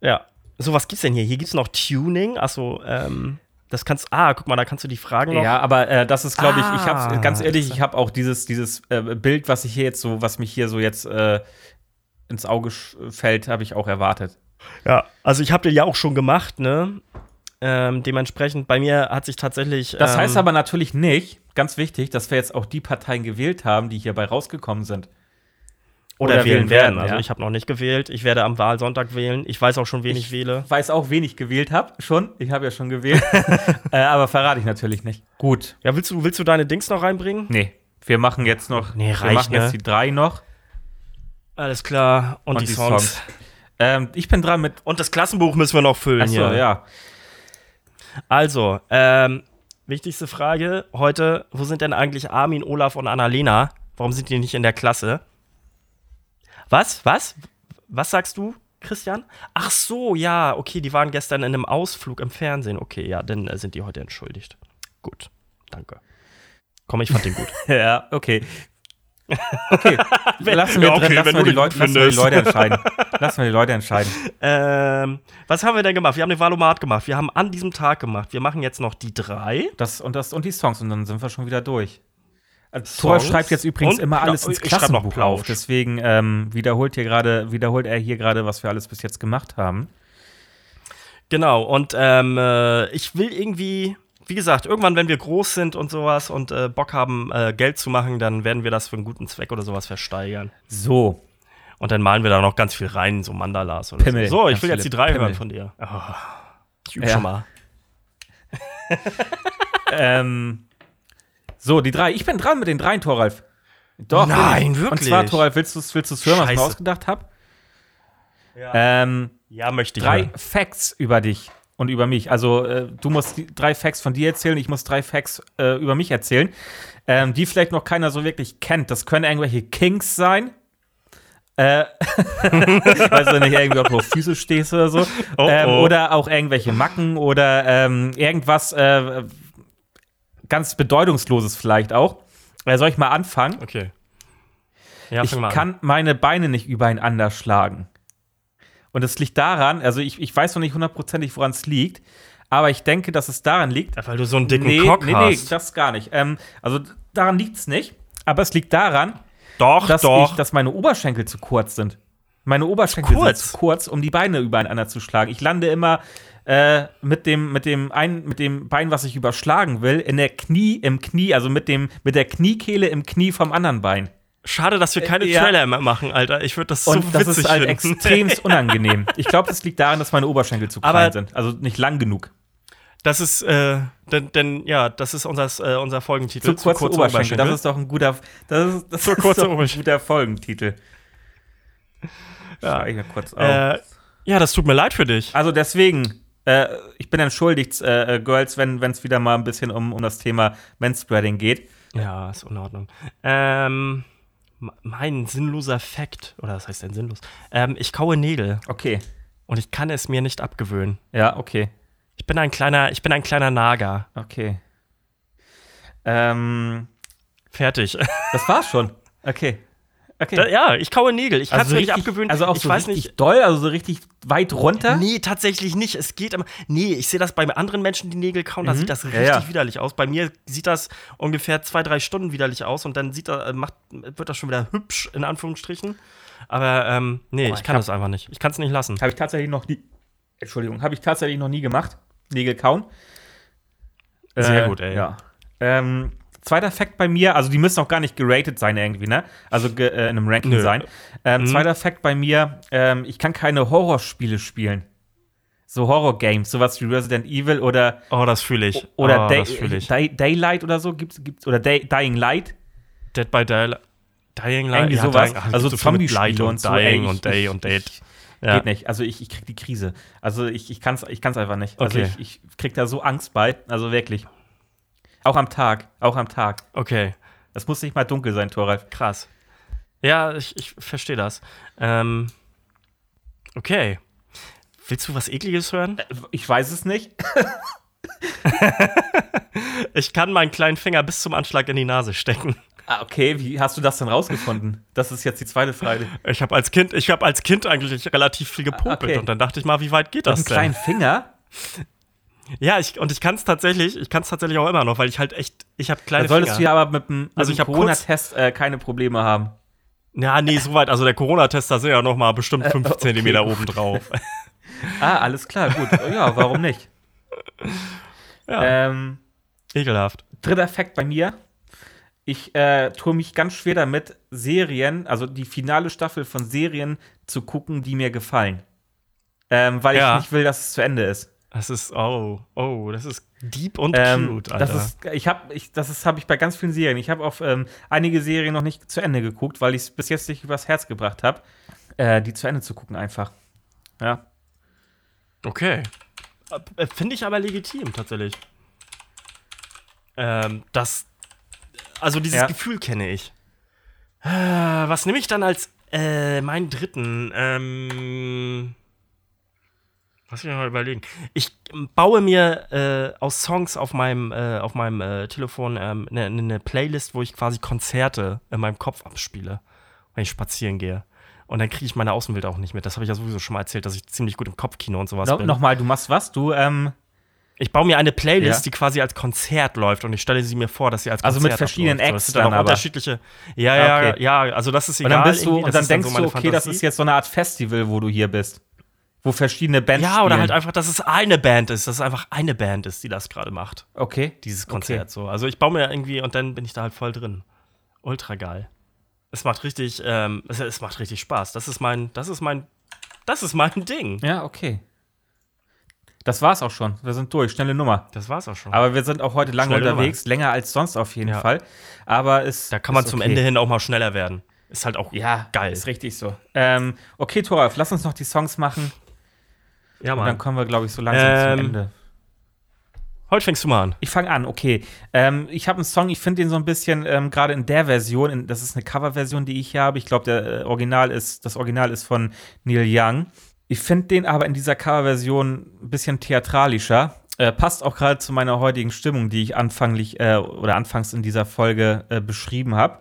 Ja. So, was gibt's denn hier? Hier gibt's noch Tuning. Achso, ähm. Das kannst ah, guck mal, da kannst du die Fragen noch. Ja, aber äh, das ist, glaube ich, ich habe ah, ganz ehrlich, ich habe auch dieses, dieses äh, Bild, was ich hier jetzt so, was mich hier so jetzt äh, ins Auge fällt, habe ich auch erwartet. Ja, also ich habe den ja auch schon gemacht, ne? Ähm, dementsprechend, bei mir hat sich tatsächlich. Das heißt ähm, aber natürlich nicht, ganz wichtig, dass wir jetzt auch die Parteien gewählt haben, die hierbei rausgekommen sind. Oder, oder wählen werden. Also ja. ich habe noch nicht gewählt. Ich werde am Wahlsonntag wählen. Ich weiß auch schon, wen ich, ich wähle. Ich weiß auch, wen ich gewählt habe. Schon. Ich habe ja schon gewählt. [laughs] [laughs] äh, aber verrate ich natürlich nicht. Gut. Ja, willst du, willst du deine Dings noch reinbringen? Nee. Wir machen jetzt noch. Nee, reicht, wir machen ne? jetzt die drei noch. Alles klar. Und, Und die, die, Songs. Songs. Ähm, ich bin dran mit. Und das Klassenbuch müssen wir noch füllen Achso, hier. ja. Also, ähm, wichtigste Frage heute: Wo sind denn eigentlich Armin, Olaf und Annalena? Warum sind die nicht in der Klasse? Was? Was? Was sagst du, Christian? Ach so, ja, okay, die waren gestern in einem Ausflug im Fernsehen. Okay, ja, dann äh, sind die heute entschuldigt. Gut, danke. Komm, ich fand den gut. [laughs] ja, okay. Okay, [laughs] lassen wir, ja, okay, drin, lassen wir, die, Leute, lassen wir die Leute entscheiden. [laughs] Lassen wir die Leute entscheiden. Ähm, was haben wir denn gemacht? Wir haben den Valomat gemacht. Wir haben an diesem Tag gemacht. Wir machen jetzt noch die drei. Das und, das und die Songs und dann sind wir schon wieder durch. Thor schreibt jetzt übrigens immer alles ins Klassenbuch auf. Deswegen ähm, wiederholt, hier grade, wiederholt er hier gerade, was wir alles bis jetzt gemacht haben. Genau, und ähm, äh, ich will irgendwie, wie gesagt, irgendwann, wenn wir groß sind und sowas und äh, Bock haben, äh, Geld zu machen, dann werden wir das für einen guten Zweck oder sowas versteigern. So. Und dann malen wir da noch ganz viel rein, so Mandalas oder Pimmel, so. So, ich will jetzt die drei Pimmel. hören von dir. Oh, ich übe ja. schon mal. [laughs] ähm, so, die drei. Ich bin dran mit den dreien, Toralf. Doch. Nein, wirklich. Und zwar, Toralf, willst du es willst hören, was ich mir ausgedacht habe? Ja. Ähm, ja, möchte ich. Drei hören. Facts über dich und über mich. Also, äh, du musst drei Facts von dir erzählen, ich muss drei Facts äh, über mich erzählen, ähm, die vielleicht noch keiner so wirklich kennt. Das können irgendwelche Kings sein. Äh, [laughs] weiß du nicht, irgendwie auf Füße stehst oder so. Oh, ähm, oh. oder auch irgendwelche Macken oder ähm, irgendwas, äh, ganz bedeutungsloses vielleicht auch. Äh, soll ich mal anfangen? Okay. Ja, ich kann an. meine Beine nicht übereinander schlagen. Und es liegt daran, also ich, ich weiß noch nicht hundertprozentig, woran es liegt, aber ich denke, dass es daran liegt. Ja, weil du so einen dicken nee, Cock nee, hast. Nee, nee, das gar nicht. Ähm, also daran liegt es nicht, aber es liegt daran, doch, dass, doch. Ich, dass meine Oberschenkel zu kurz sind. Meine Oberschenkel sind zu kurz, um die Beine übereinander zu schlagen. Ich lande immer äh, mit dem, mit dem ein, mit dem Bein, was ich überschlagen will, in der Knie, im Knie, also mit dem, mit der Kniekehle im Knie vom anderen Bein. Schade, dass wir keine äh, ja. Trailer mehr machen, Alter. Ich würde das so Und das ist halt finden. extremst [laughs] unangenehm. Ich glaube, das liegt daran, dass meine Oberschenkel zu klein Aber sind. Also nicht lang genug. Das ist, äh, denn, denn, ja, das ist unser, äh, unser Folgentitel. Zu kurze, zu kurze Oberschenkel. Oberschenkel. Das ist doch ein guter, das ist, das ist kurze doch ein guter Folgentitel. Ja. Ich kurz auf. Äh, ja, das tut mir leid für dich. Also deswegen, äh, ich bin entschuldigt, äh, äh Girls, wenn es wieder mal ein bisschen um, um das Thema Manspreading geht. Ja, ist in Ordnung. Ähm, mein sinnloser Fakt, oder was heißt denn sinnlos? Ähm, ich kaue Nägel. Okay. Und ich kann es mir nicht abgewöhnen. Ja, okay. Ich bin ein kleiner, ich bin ein kleiner Nager. Okay. Ähm, Fertig. [laughs] Das war's schon. Okay. Okay. Da, ja, ich kaue Nägel. Ich kann es also mir nicht abgewöhnen. Also auch ich so weiß richtig nicht. doll, also so richtig weit runter? Nee, tatsächlich nicht. Es geht immer. Nee, ich sehe das bei anderen Menschen, die Nägel kauen, mhm. da sieht das richtig ja, ja. widerlich aus. Bei mir sieht das ungefähr zwei, drei Stunden widerlich aus und dann sieht er, macht, wird das schon wieder hübsch, in Anführungsstrichen. Aber ähm, nee, oh, ich kann ich das einfach nicht. Ich kann es nicht lassen. Habe ich tatsächlich noch nie. Entschuldigung, habe ich tatsächlich noch nie gemacht. Nägel kauen. Sehr Äh, gut, ey. Ja. Ähm, zweiter Fact bei mir, also die müssen auch gar nicht geratet sein irgendwie, ne? Also ge- äh, in einem Ranking Nö. sein. Ähm, Mhm. Zweiter Fact bei mir, ähm, ich kann keine Horrorspiele spielen. So Horror-Games, sowas wie Resident Evil oder, Oh, das fühle ich. oder oh, Day, das fühle ich. Day, Daylight oder so gibt's, gibt's oder Day, Dying Light. Dead by Daylight. Dying Light. Irgendwie sowas. Dying, ach, Also so Zombie-Spiele Light und und so, Dying ey, und Day und Date. Ja. Geht nicht. Also ich, ich krieg die Krise. Also ich, ich kann's, ich kann's einfach nicht. Also Okay. ich, ich krieg da so Angst bei. Also wirklich. Auch am Tag. Auch am Tag. Okay, Es muss nicht mal dunkel sein, Toralf. krass. Ja, ich, ich verstehe das. Ähm, okay. Willst du was Ekliges hören? Ich weiß es nicht. [laughs] Ich kann meinen kleinen Finger bis zum Anschlag in die Nase stecken. Ah, okay, wie hast du das denn rausgefunden? Das ist jetzt die zweite Frage. Ich habe als Kind, ich habe als Kind eigentlich relativ viel gepopelt okay. und dann dachte ich mal, wie weit geht Mit das einem denn? kleinen Finger? Ja, ich, und ich kann es tatsächlich, ich kann es tatsächlich auch immer noch, weil ich halt echt, ich habe Da kleine solltest Finger. du ja aber mit dem, Also Corona-Test äh, keine Probleme haben. Ja, nee, so weit. Also der Corona-Test, da sind ja noch mal bestimmt 5 Äh, okay. Zentimeter oben drauf. [laughs] Ah, alles klar, gut. Ja, warum nicht? [laughs] Ja, Ähm, ekelhaft. dritter Fakt bei mir. Ich äh, tue mich ganz schwer damit, Serien, also die finale Staffel von Serien zu gucken, die mir gefallen. Ähm, weil Ja. ich nicht will, dass es zu Ende ist. Das ist, oh, oh, das ist deep und Ähm, cute, Alter. das ist, ich habe, ich, das ist, habe ich bei ganz vielen Serien. Ich habe auf ähm, einige Serien noch nicht zu Ende geguckt, weil ich es bis jetzt nicht übers Herz gebracht habe, äh, die zu Ende zu gucken einfach. Ja. okay. Äh, Finde ich aber legitim, tatsächlich. Ähm, das, also dieses Ja. Gefühl kenne ich. Äh, was nehme ich dann als, äh, meinen dritten? Ähm, Lass mich mal überlegen. Ich baue mir äh, aus Songs auf meinem, äh, auf meinem äh, Telefon ähm, eine ne Playlist, wo ich quasi Konzerte in meinem Kopf abspiele, wenn ich spazieren gehe. Und dann kriege ich meine Außenwelt auch nicht mit. Das habe ich ja sowieso schon mal erzählt, dass ich ziemlich gut im Kopfkino und sowas No, bin. Nochmal, du machst was? Du, ähm, Ich baue mir eine Playlist, Ja. die quasi als Konzert läuft und ich stelle sie mir vor, dass sie als Also Konzert mit verschiedenen abläuft. So, Acts sind dann dann unterschiedliche. Ja, ja, okay. ja, also das ist und egal. dann bist du, und das dann denkst so du, okay, das Fantasie. ist jetzt so eine Art Festival, wo du hier bist. Wo verschiedene Bands Ja, spielen. oder halt einfach, dass es eine Band ist, dass es einfach eine Band ist, die das gerade macht. Okay. Dieses Konzert so. Also ich baue mir irgendwie und dann bin ich da halt voll drin. Ultra geil. Es macht richtig, ähm, es, es macht richtig Spaß. Das ist mein, das ist mein, das ist mein Ding. Ja, okay. Das war's auch schon. Wir sind durch. Schnelle Nummer. Das war's auch schon. Aber wir sind auch heute lange Schnelle unterwegs, länger als sonst auf jeden Ja. Fall. Aber es da kann man zum okay. Ende hin auch mal schneller werden. Ist halt auch Ja, geil. Ist richtig so. Ähm, okay, Thoralf, lass uns noch die Songs machen. Ja, Und dann Mann. kommen wir, glaube ich, so langsam Ähm, zum Ende. Heute fängst du mal an. Ich fange an, okay. Ähm, ich habe einen Song, ich finde den so ein bisschen, ähm, gerade in der Version, in, das ist eine Coverversion, die ich hier habe. Ich glaube, der äh, Original ist, das Original ist von Neil Young. Ich finde den aber in dieser Coverversion ein bisschen theatralischer. Äh, passt auch gerade zu meiner heutigen Stimmung, die ich anfanglich äh, oder anfangs in dieser Folge äh, beschrieben habe.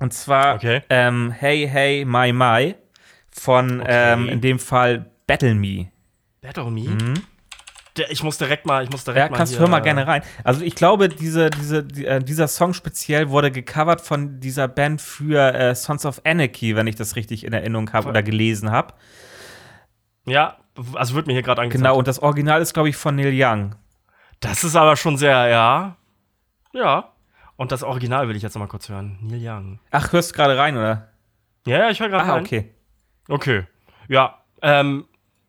Und zwar Okay. ähm, Hey Hey My My von Okay. ähm, in dem Fall Battle Me. Battle Me? Der, ich muss direkt mal, ich muss direkt Mhm. Ja, mal kannst hier, hör mal äh, gerne rein. Also ich glaube, diese, diese, die, äh, dieser Song speziell wurde gecovert von dieser Band für äh, Sons of Anarchy, wenn ich das richtig in Erinnerung habe oder gelesen habe. Ja, also wird mir hier gerade angezeigt. Genau, und das Original ist, glaube ich, von Neil Young. Das ist aber schon sehr, ja. Ja. Und das Original will ich jetzt noch mal kurz hören. Neil Young. Ach, hörst du gerade rein, oder? Ja, ja, ich höre gerade Ah, rein. okay. Okay. Ja, ähm,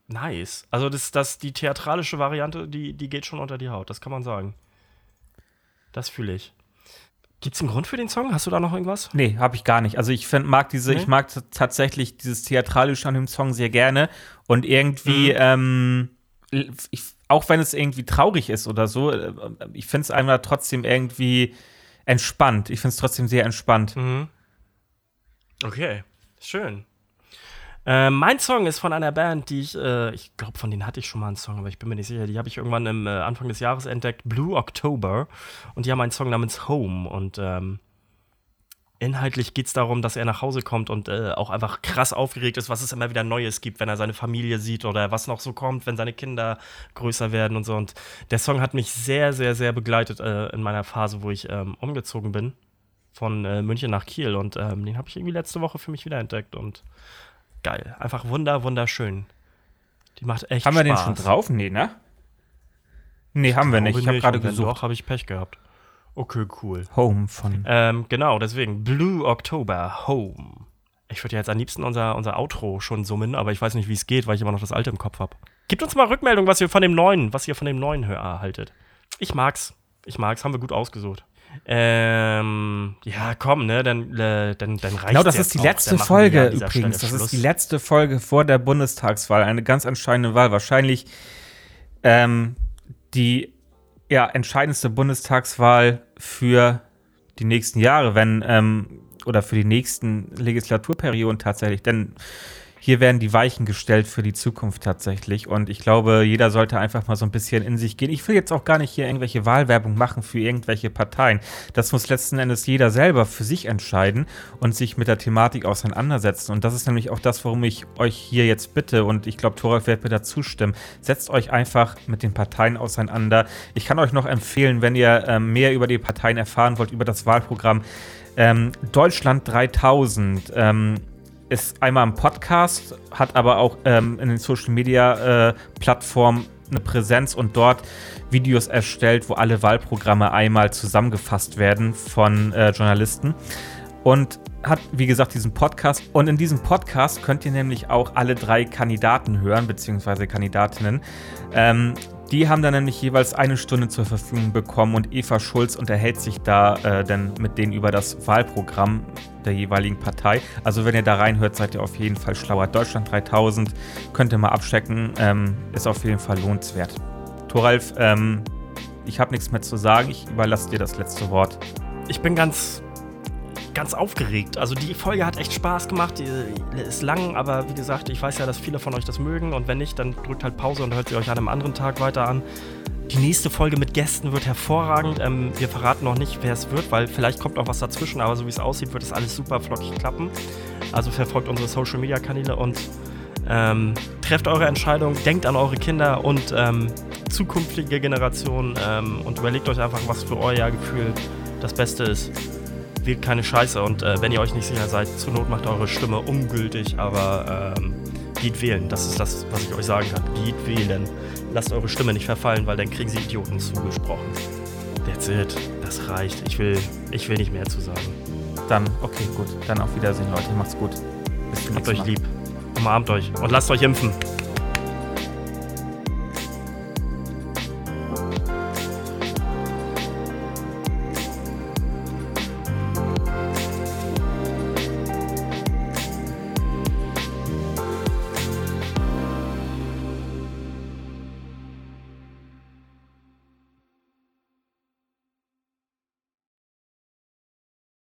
nice. Also das, das, die theatralische Variante, die, die geht schon unter die Haut, das kann man sagen. Das fühle ich. Gibt's einen Grund für den Song? Hast du da noch irgendwas? Nee, habe ich gar nicht. Also ich find, mag diese, Nee? ich mag tatsächlich dieses Theatralische an dem Song sehr gerne. Und irgendwie, Mhm. ähm, ich, auch wenn es irgendwie traurig ist oder so, äh, ich finde es einfach trotzdem irgendwie entspannt. Ich finde es trotzdem sehr entspannt. Mhm. Okay, schön. Äh, mein Song ist von einer Band, die ich, äh, ich glaube, von denen hatte ich schon mal einen Song, aber ich bin mir nicht sicher. Die habe ich irgendwann im äh, Anfang des Jahres entdeckt, Blue October. Und die haben einen Song namens Home. Und ähm, inhaltlich geht es darum, dass er nach Hause kommt und äh, auch einfach krass aufgeregt ist, was es immer wieder Neues gibt, wenn er seine Familie sieht oder was noch so kommt, wenn seine Kinder größer werden und so. Und der Song hat mich sehr, sehr, sehr begleitet äh, in meiner Phase, wo ich ähm, umgezogen bin von äh, München nach Kiel und ähm, den habe ich irgendwie letzte Woche für mich wiederentdeckt und geil. Einfach wunder, wunderschön. Die macht echt Haben wir Spaß. den schon drauf? Nee, ne? Nee, haben wir nicht. Ich habe gerade gesucht. Doch, habe ich Pech gehabt. Okay, cool. Home von. Ähm, genau, deswegen. Blue October, Home. Ich würde ja jetzt am liebsten unser, unser Outro schon summen, aber ich weiß nicht, wie es geht, weil ich immer noch das alte im Kopf habe. Gebt uns mal Rückmeldung, was ihr von dem neuen, was ihr von dem neuen Hör haltet. Ich mag's. Ich mag's, haben wir gut ausgesucht. Ähm, ja, komm, ne, dann, äh, dann, dann reicht Genau, das ist die letzte Folge übrigens. Das ist die letzte Folge vor der Bundestagswahl. Eine ganz entscheidende Wahl. Wahrscheinlich ähm, die ja, entscheidendste Bundestagswahl für die nächsten Jahre, wenn ähm, oder für die nächsten Legislaturperioden tatsächlich. Denn hier werden die Weichen gestellt für die Zukunft tatsächlich. Und ich glaube, jeder sollte einfach mal so ein bisschen in sich gehen. Ich will jetzt auch gar nicht hier irgendwelche Wahlwerbung machen für irgendwelche Parteien. Das muss letzten Endes jeder selber für sich entscheiden und sich mit der Thematik auseinandersetzen. Und das ist nämlich auch das, warum ich euch hier jetzt bitte, und ich glaube, Thoralf wird mir da zustimmen, setzt euch einfach mit den Parteien auseinander. Ich kann euch noch empfehlen, wenn ihr ähm, mehr über die Parteien erfahren wollt, über das Wahlprogramm, ähm, Deutschland 3000. Ähm, ist einmal im Podcast, hat aber auch ähm, in den Social Media äh, Plattformen eine Präsenz und dort Videos erstellt, wo alle Wahlprogramme einmal zusammengefasst werden von äh, Journalisten. Und hat, wie gesagt, diesen Podcast. Und in diesem Podcast könnt ihr nämlich auch alle drei Kandidaten hören, beziehungsweise Kandidatinnen. Ähm, die haben dann nämlich jeweils eine Stunde zur Verfügung bekommen und Eva Schulz unterhält sich da äh, dann mit denen über das Wahlprogramm der jeweiligen Partei. Also wenn ihr da reinhört, seid ihr auf jeden Fall schlauer. Deutschland 3000 könnt ihr mal abchecken, ähm, ist auf jeden Fall lohnenswert. Thoralf, ähm, ich habe nichts mehr zu sagen, ich überlasse dir das letzte Wort. Ich bin ganz ganz aufgeregt. Also die Folge hat echt Spaß gemacht. Die ist lang, aber wie gesagt, ich weiß ja, dass viele von euch das mögen. Und wenn nicht, dann drückt halt Pause und hört sie euch an einem anderen Tag weiter an. Die nächste Folge mit Gästen wird hervorragend. Ähm, wir verraten noch nicht, wer es wird, weil vielleicht kommt noch was dazwischen, aber so wie es aussieht, wird es alles super flockig klappen. Also verfolgt unsere Social Media Kanäle und ähm, trefft eure Entscheidung, denkt an eure Kinder und ähm, zukünftige Generationen ähm, und überlegt euch einfach, was für euer Gefühl das Beste ist wählt keine Scheiße und äh, wenn ihr euch nicht sicher seid, zur Not macht eure Stimme ungültig, aber ähm, geht wählen. Das ist das, was ich euch sagen kann. Geht wählen. Lasst eure Stimme nicht verfallen, weil dann kriegen sie Idioten zugesprochen. That's it. Das reicht. Ich will, ich will nicht mehr zu sagen. Dann, okay, gut. Dann auf Wiedersehen, Leute. Macht's gut. Bis zum Habt euch lieb. Umarmt euch und lasst euch impfen.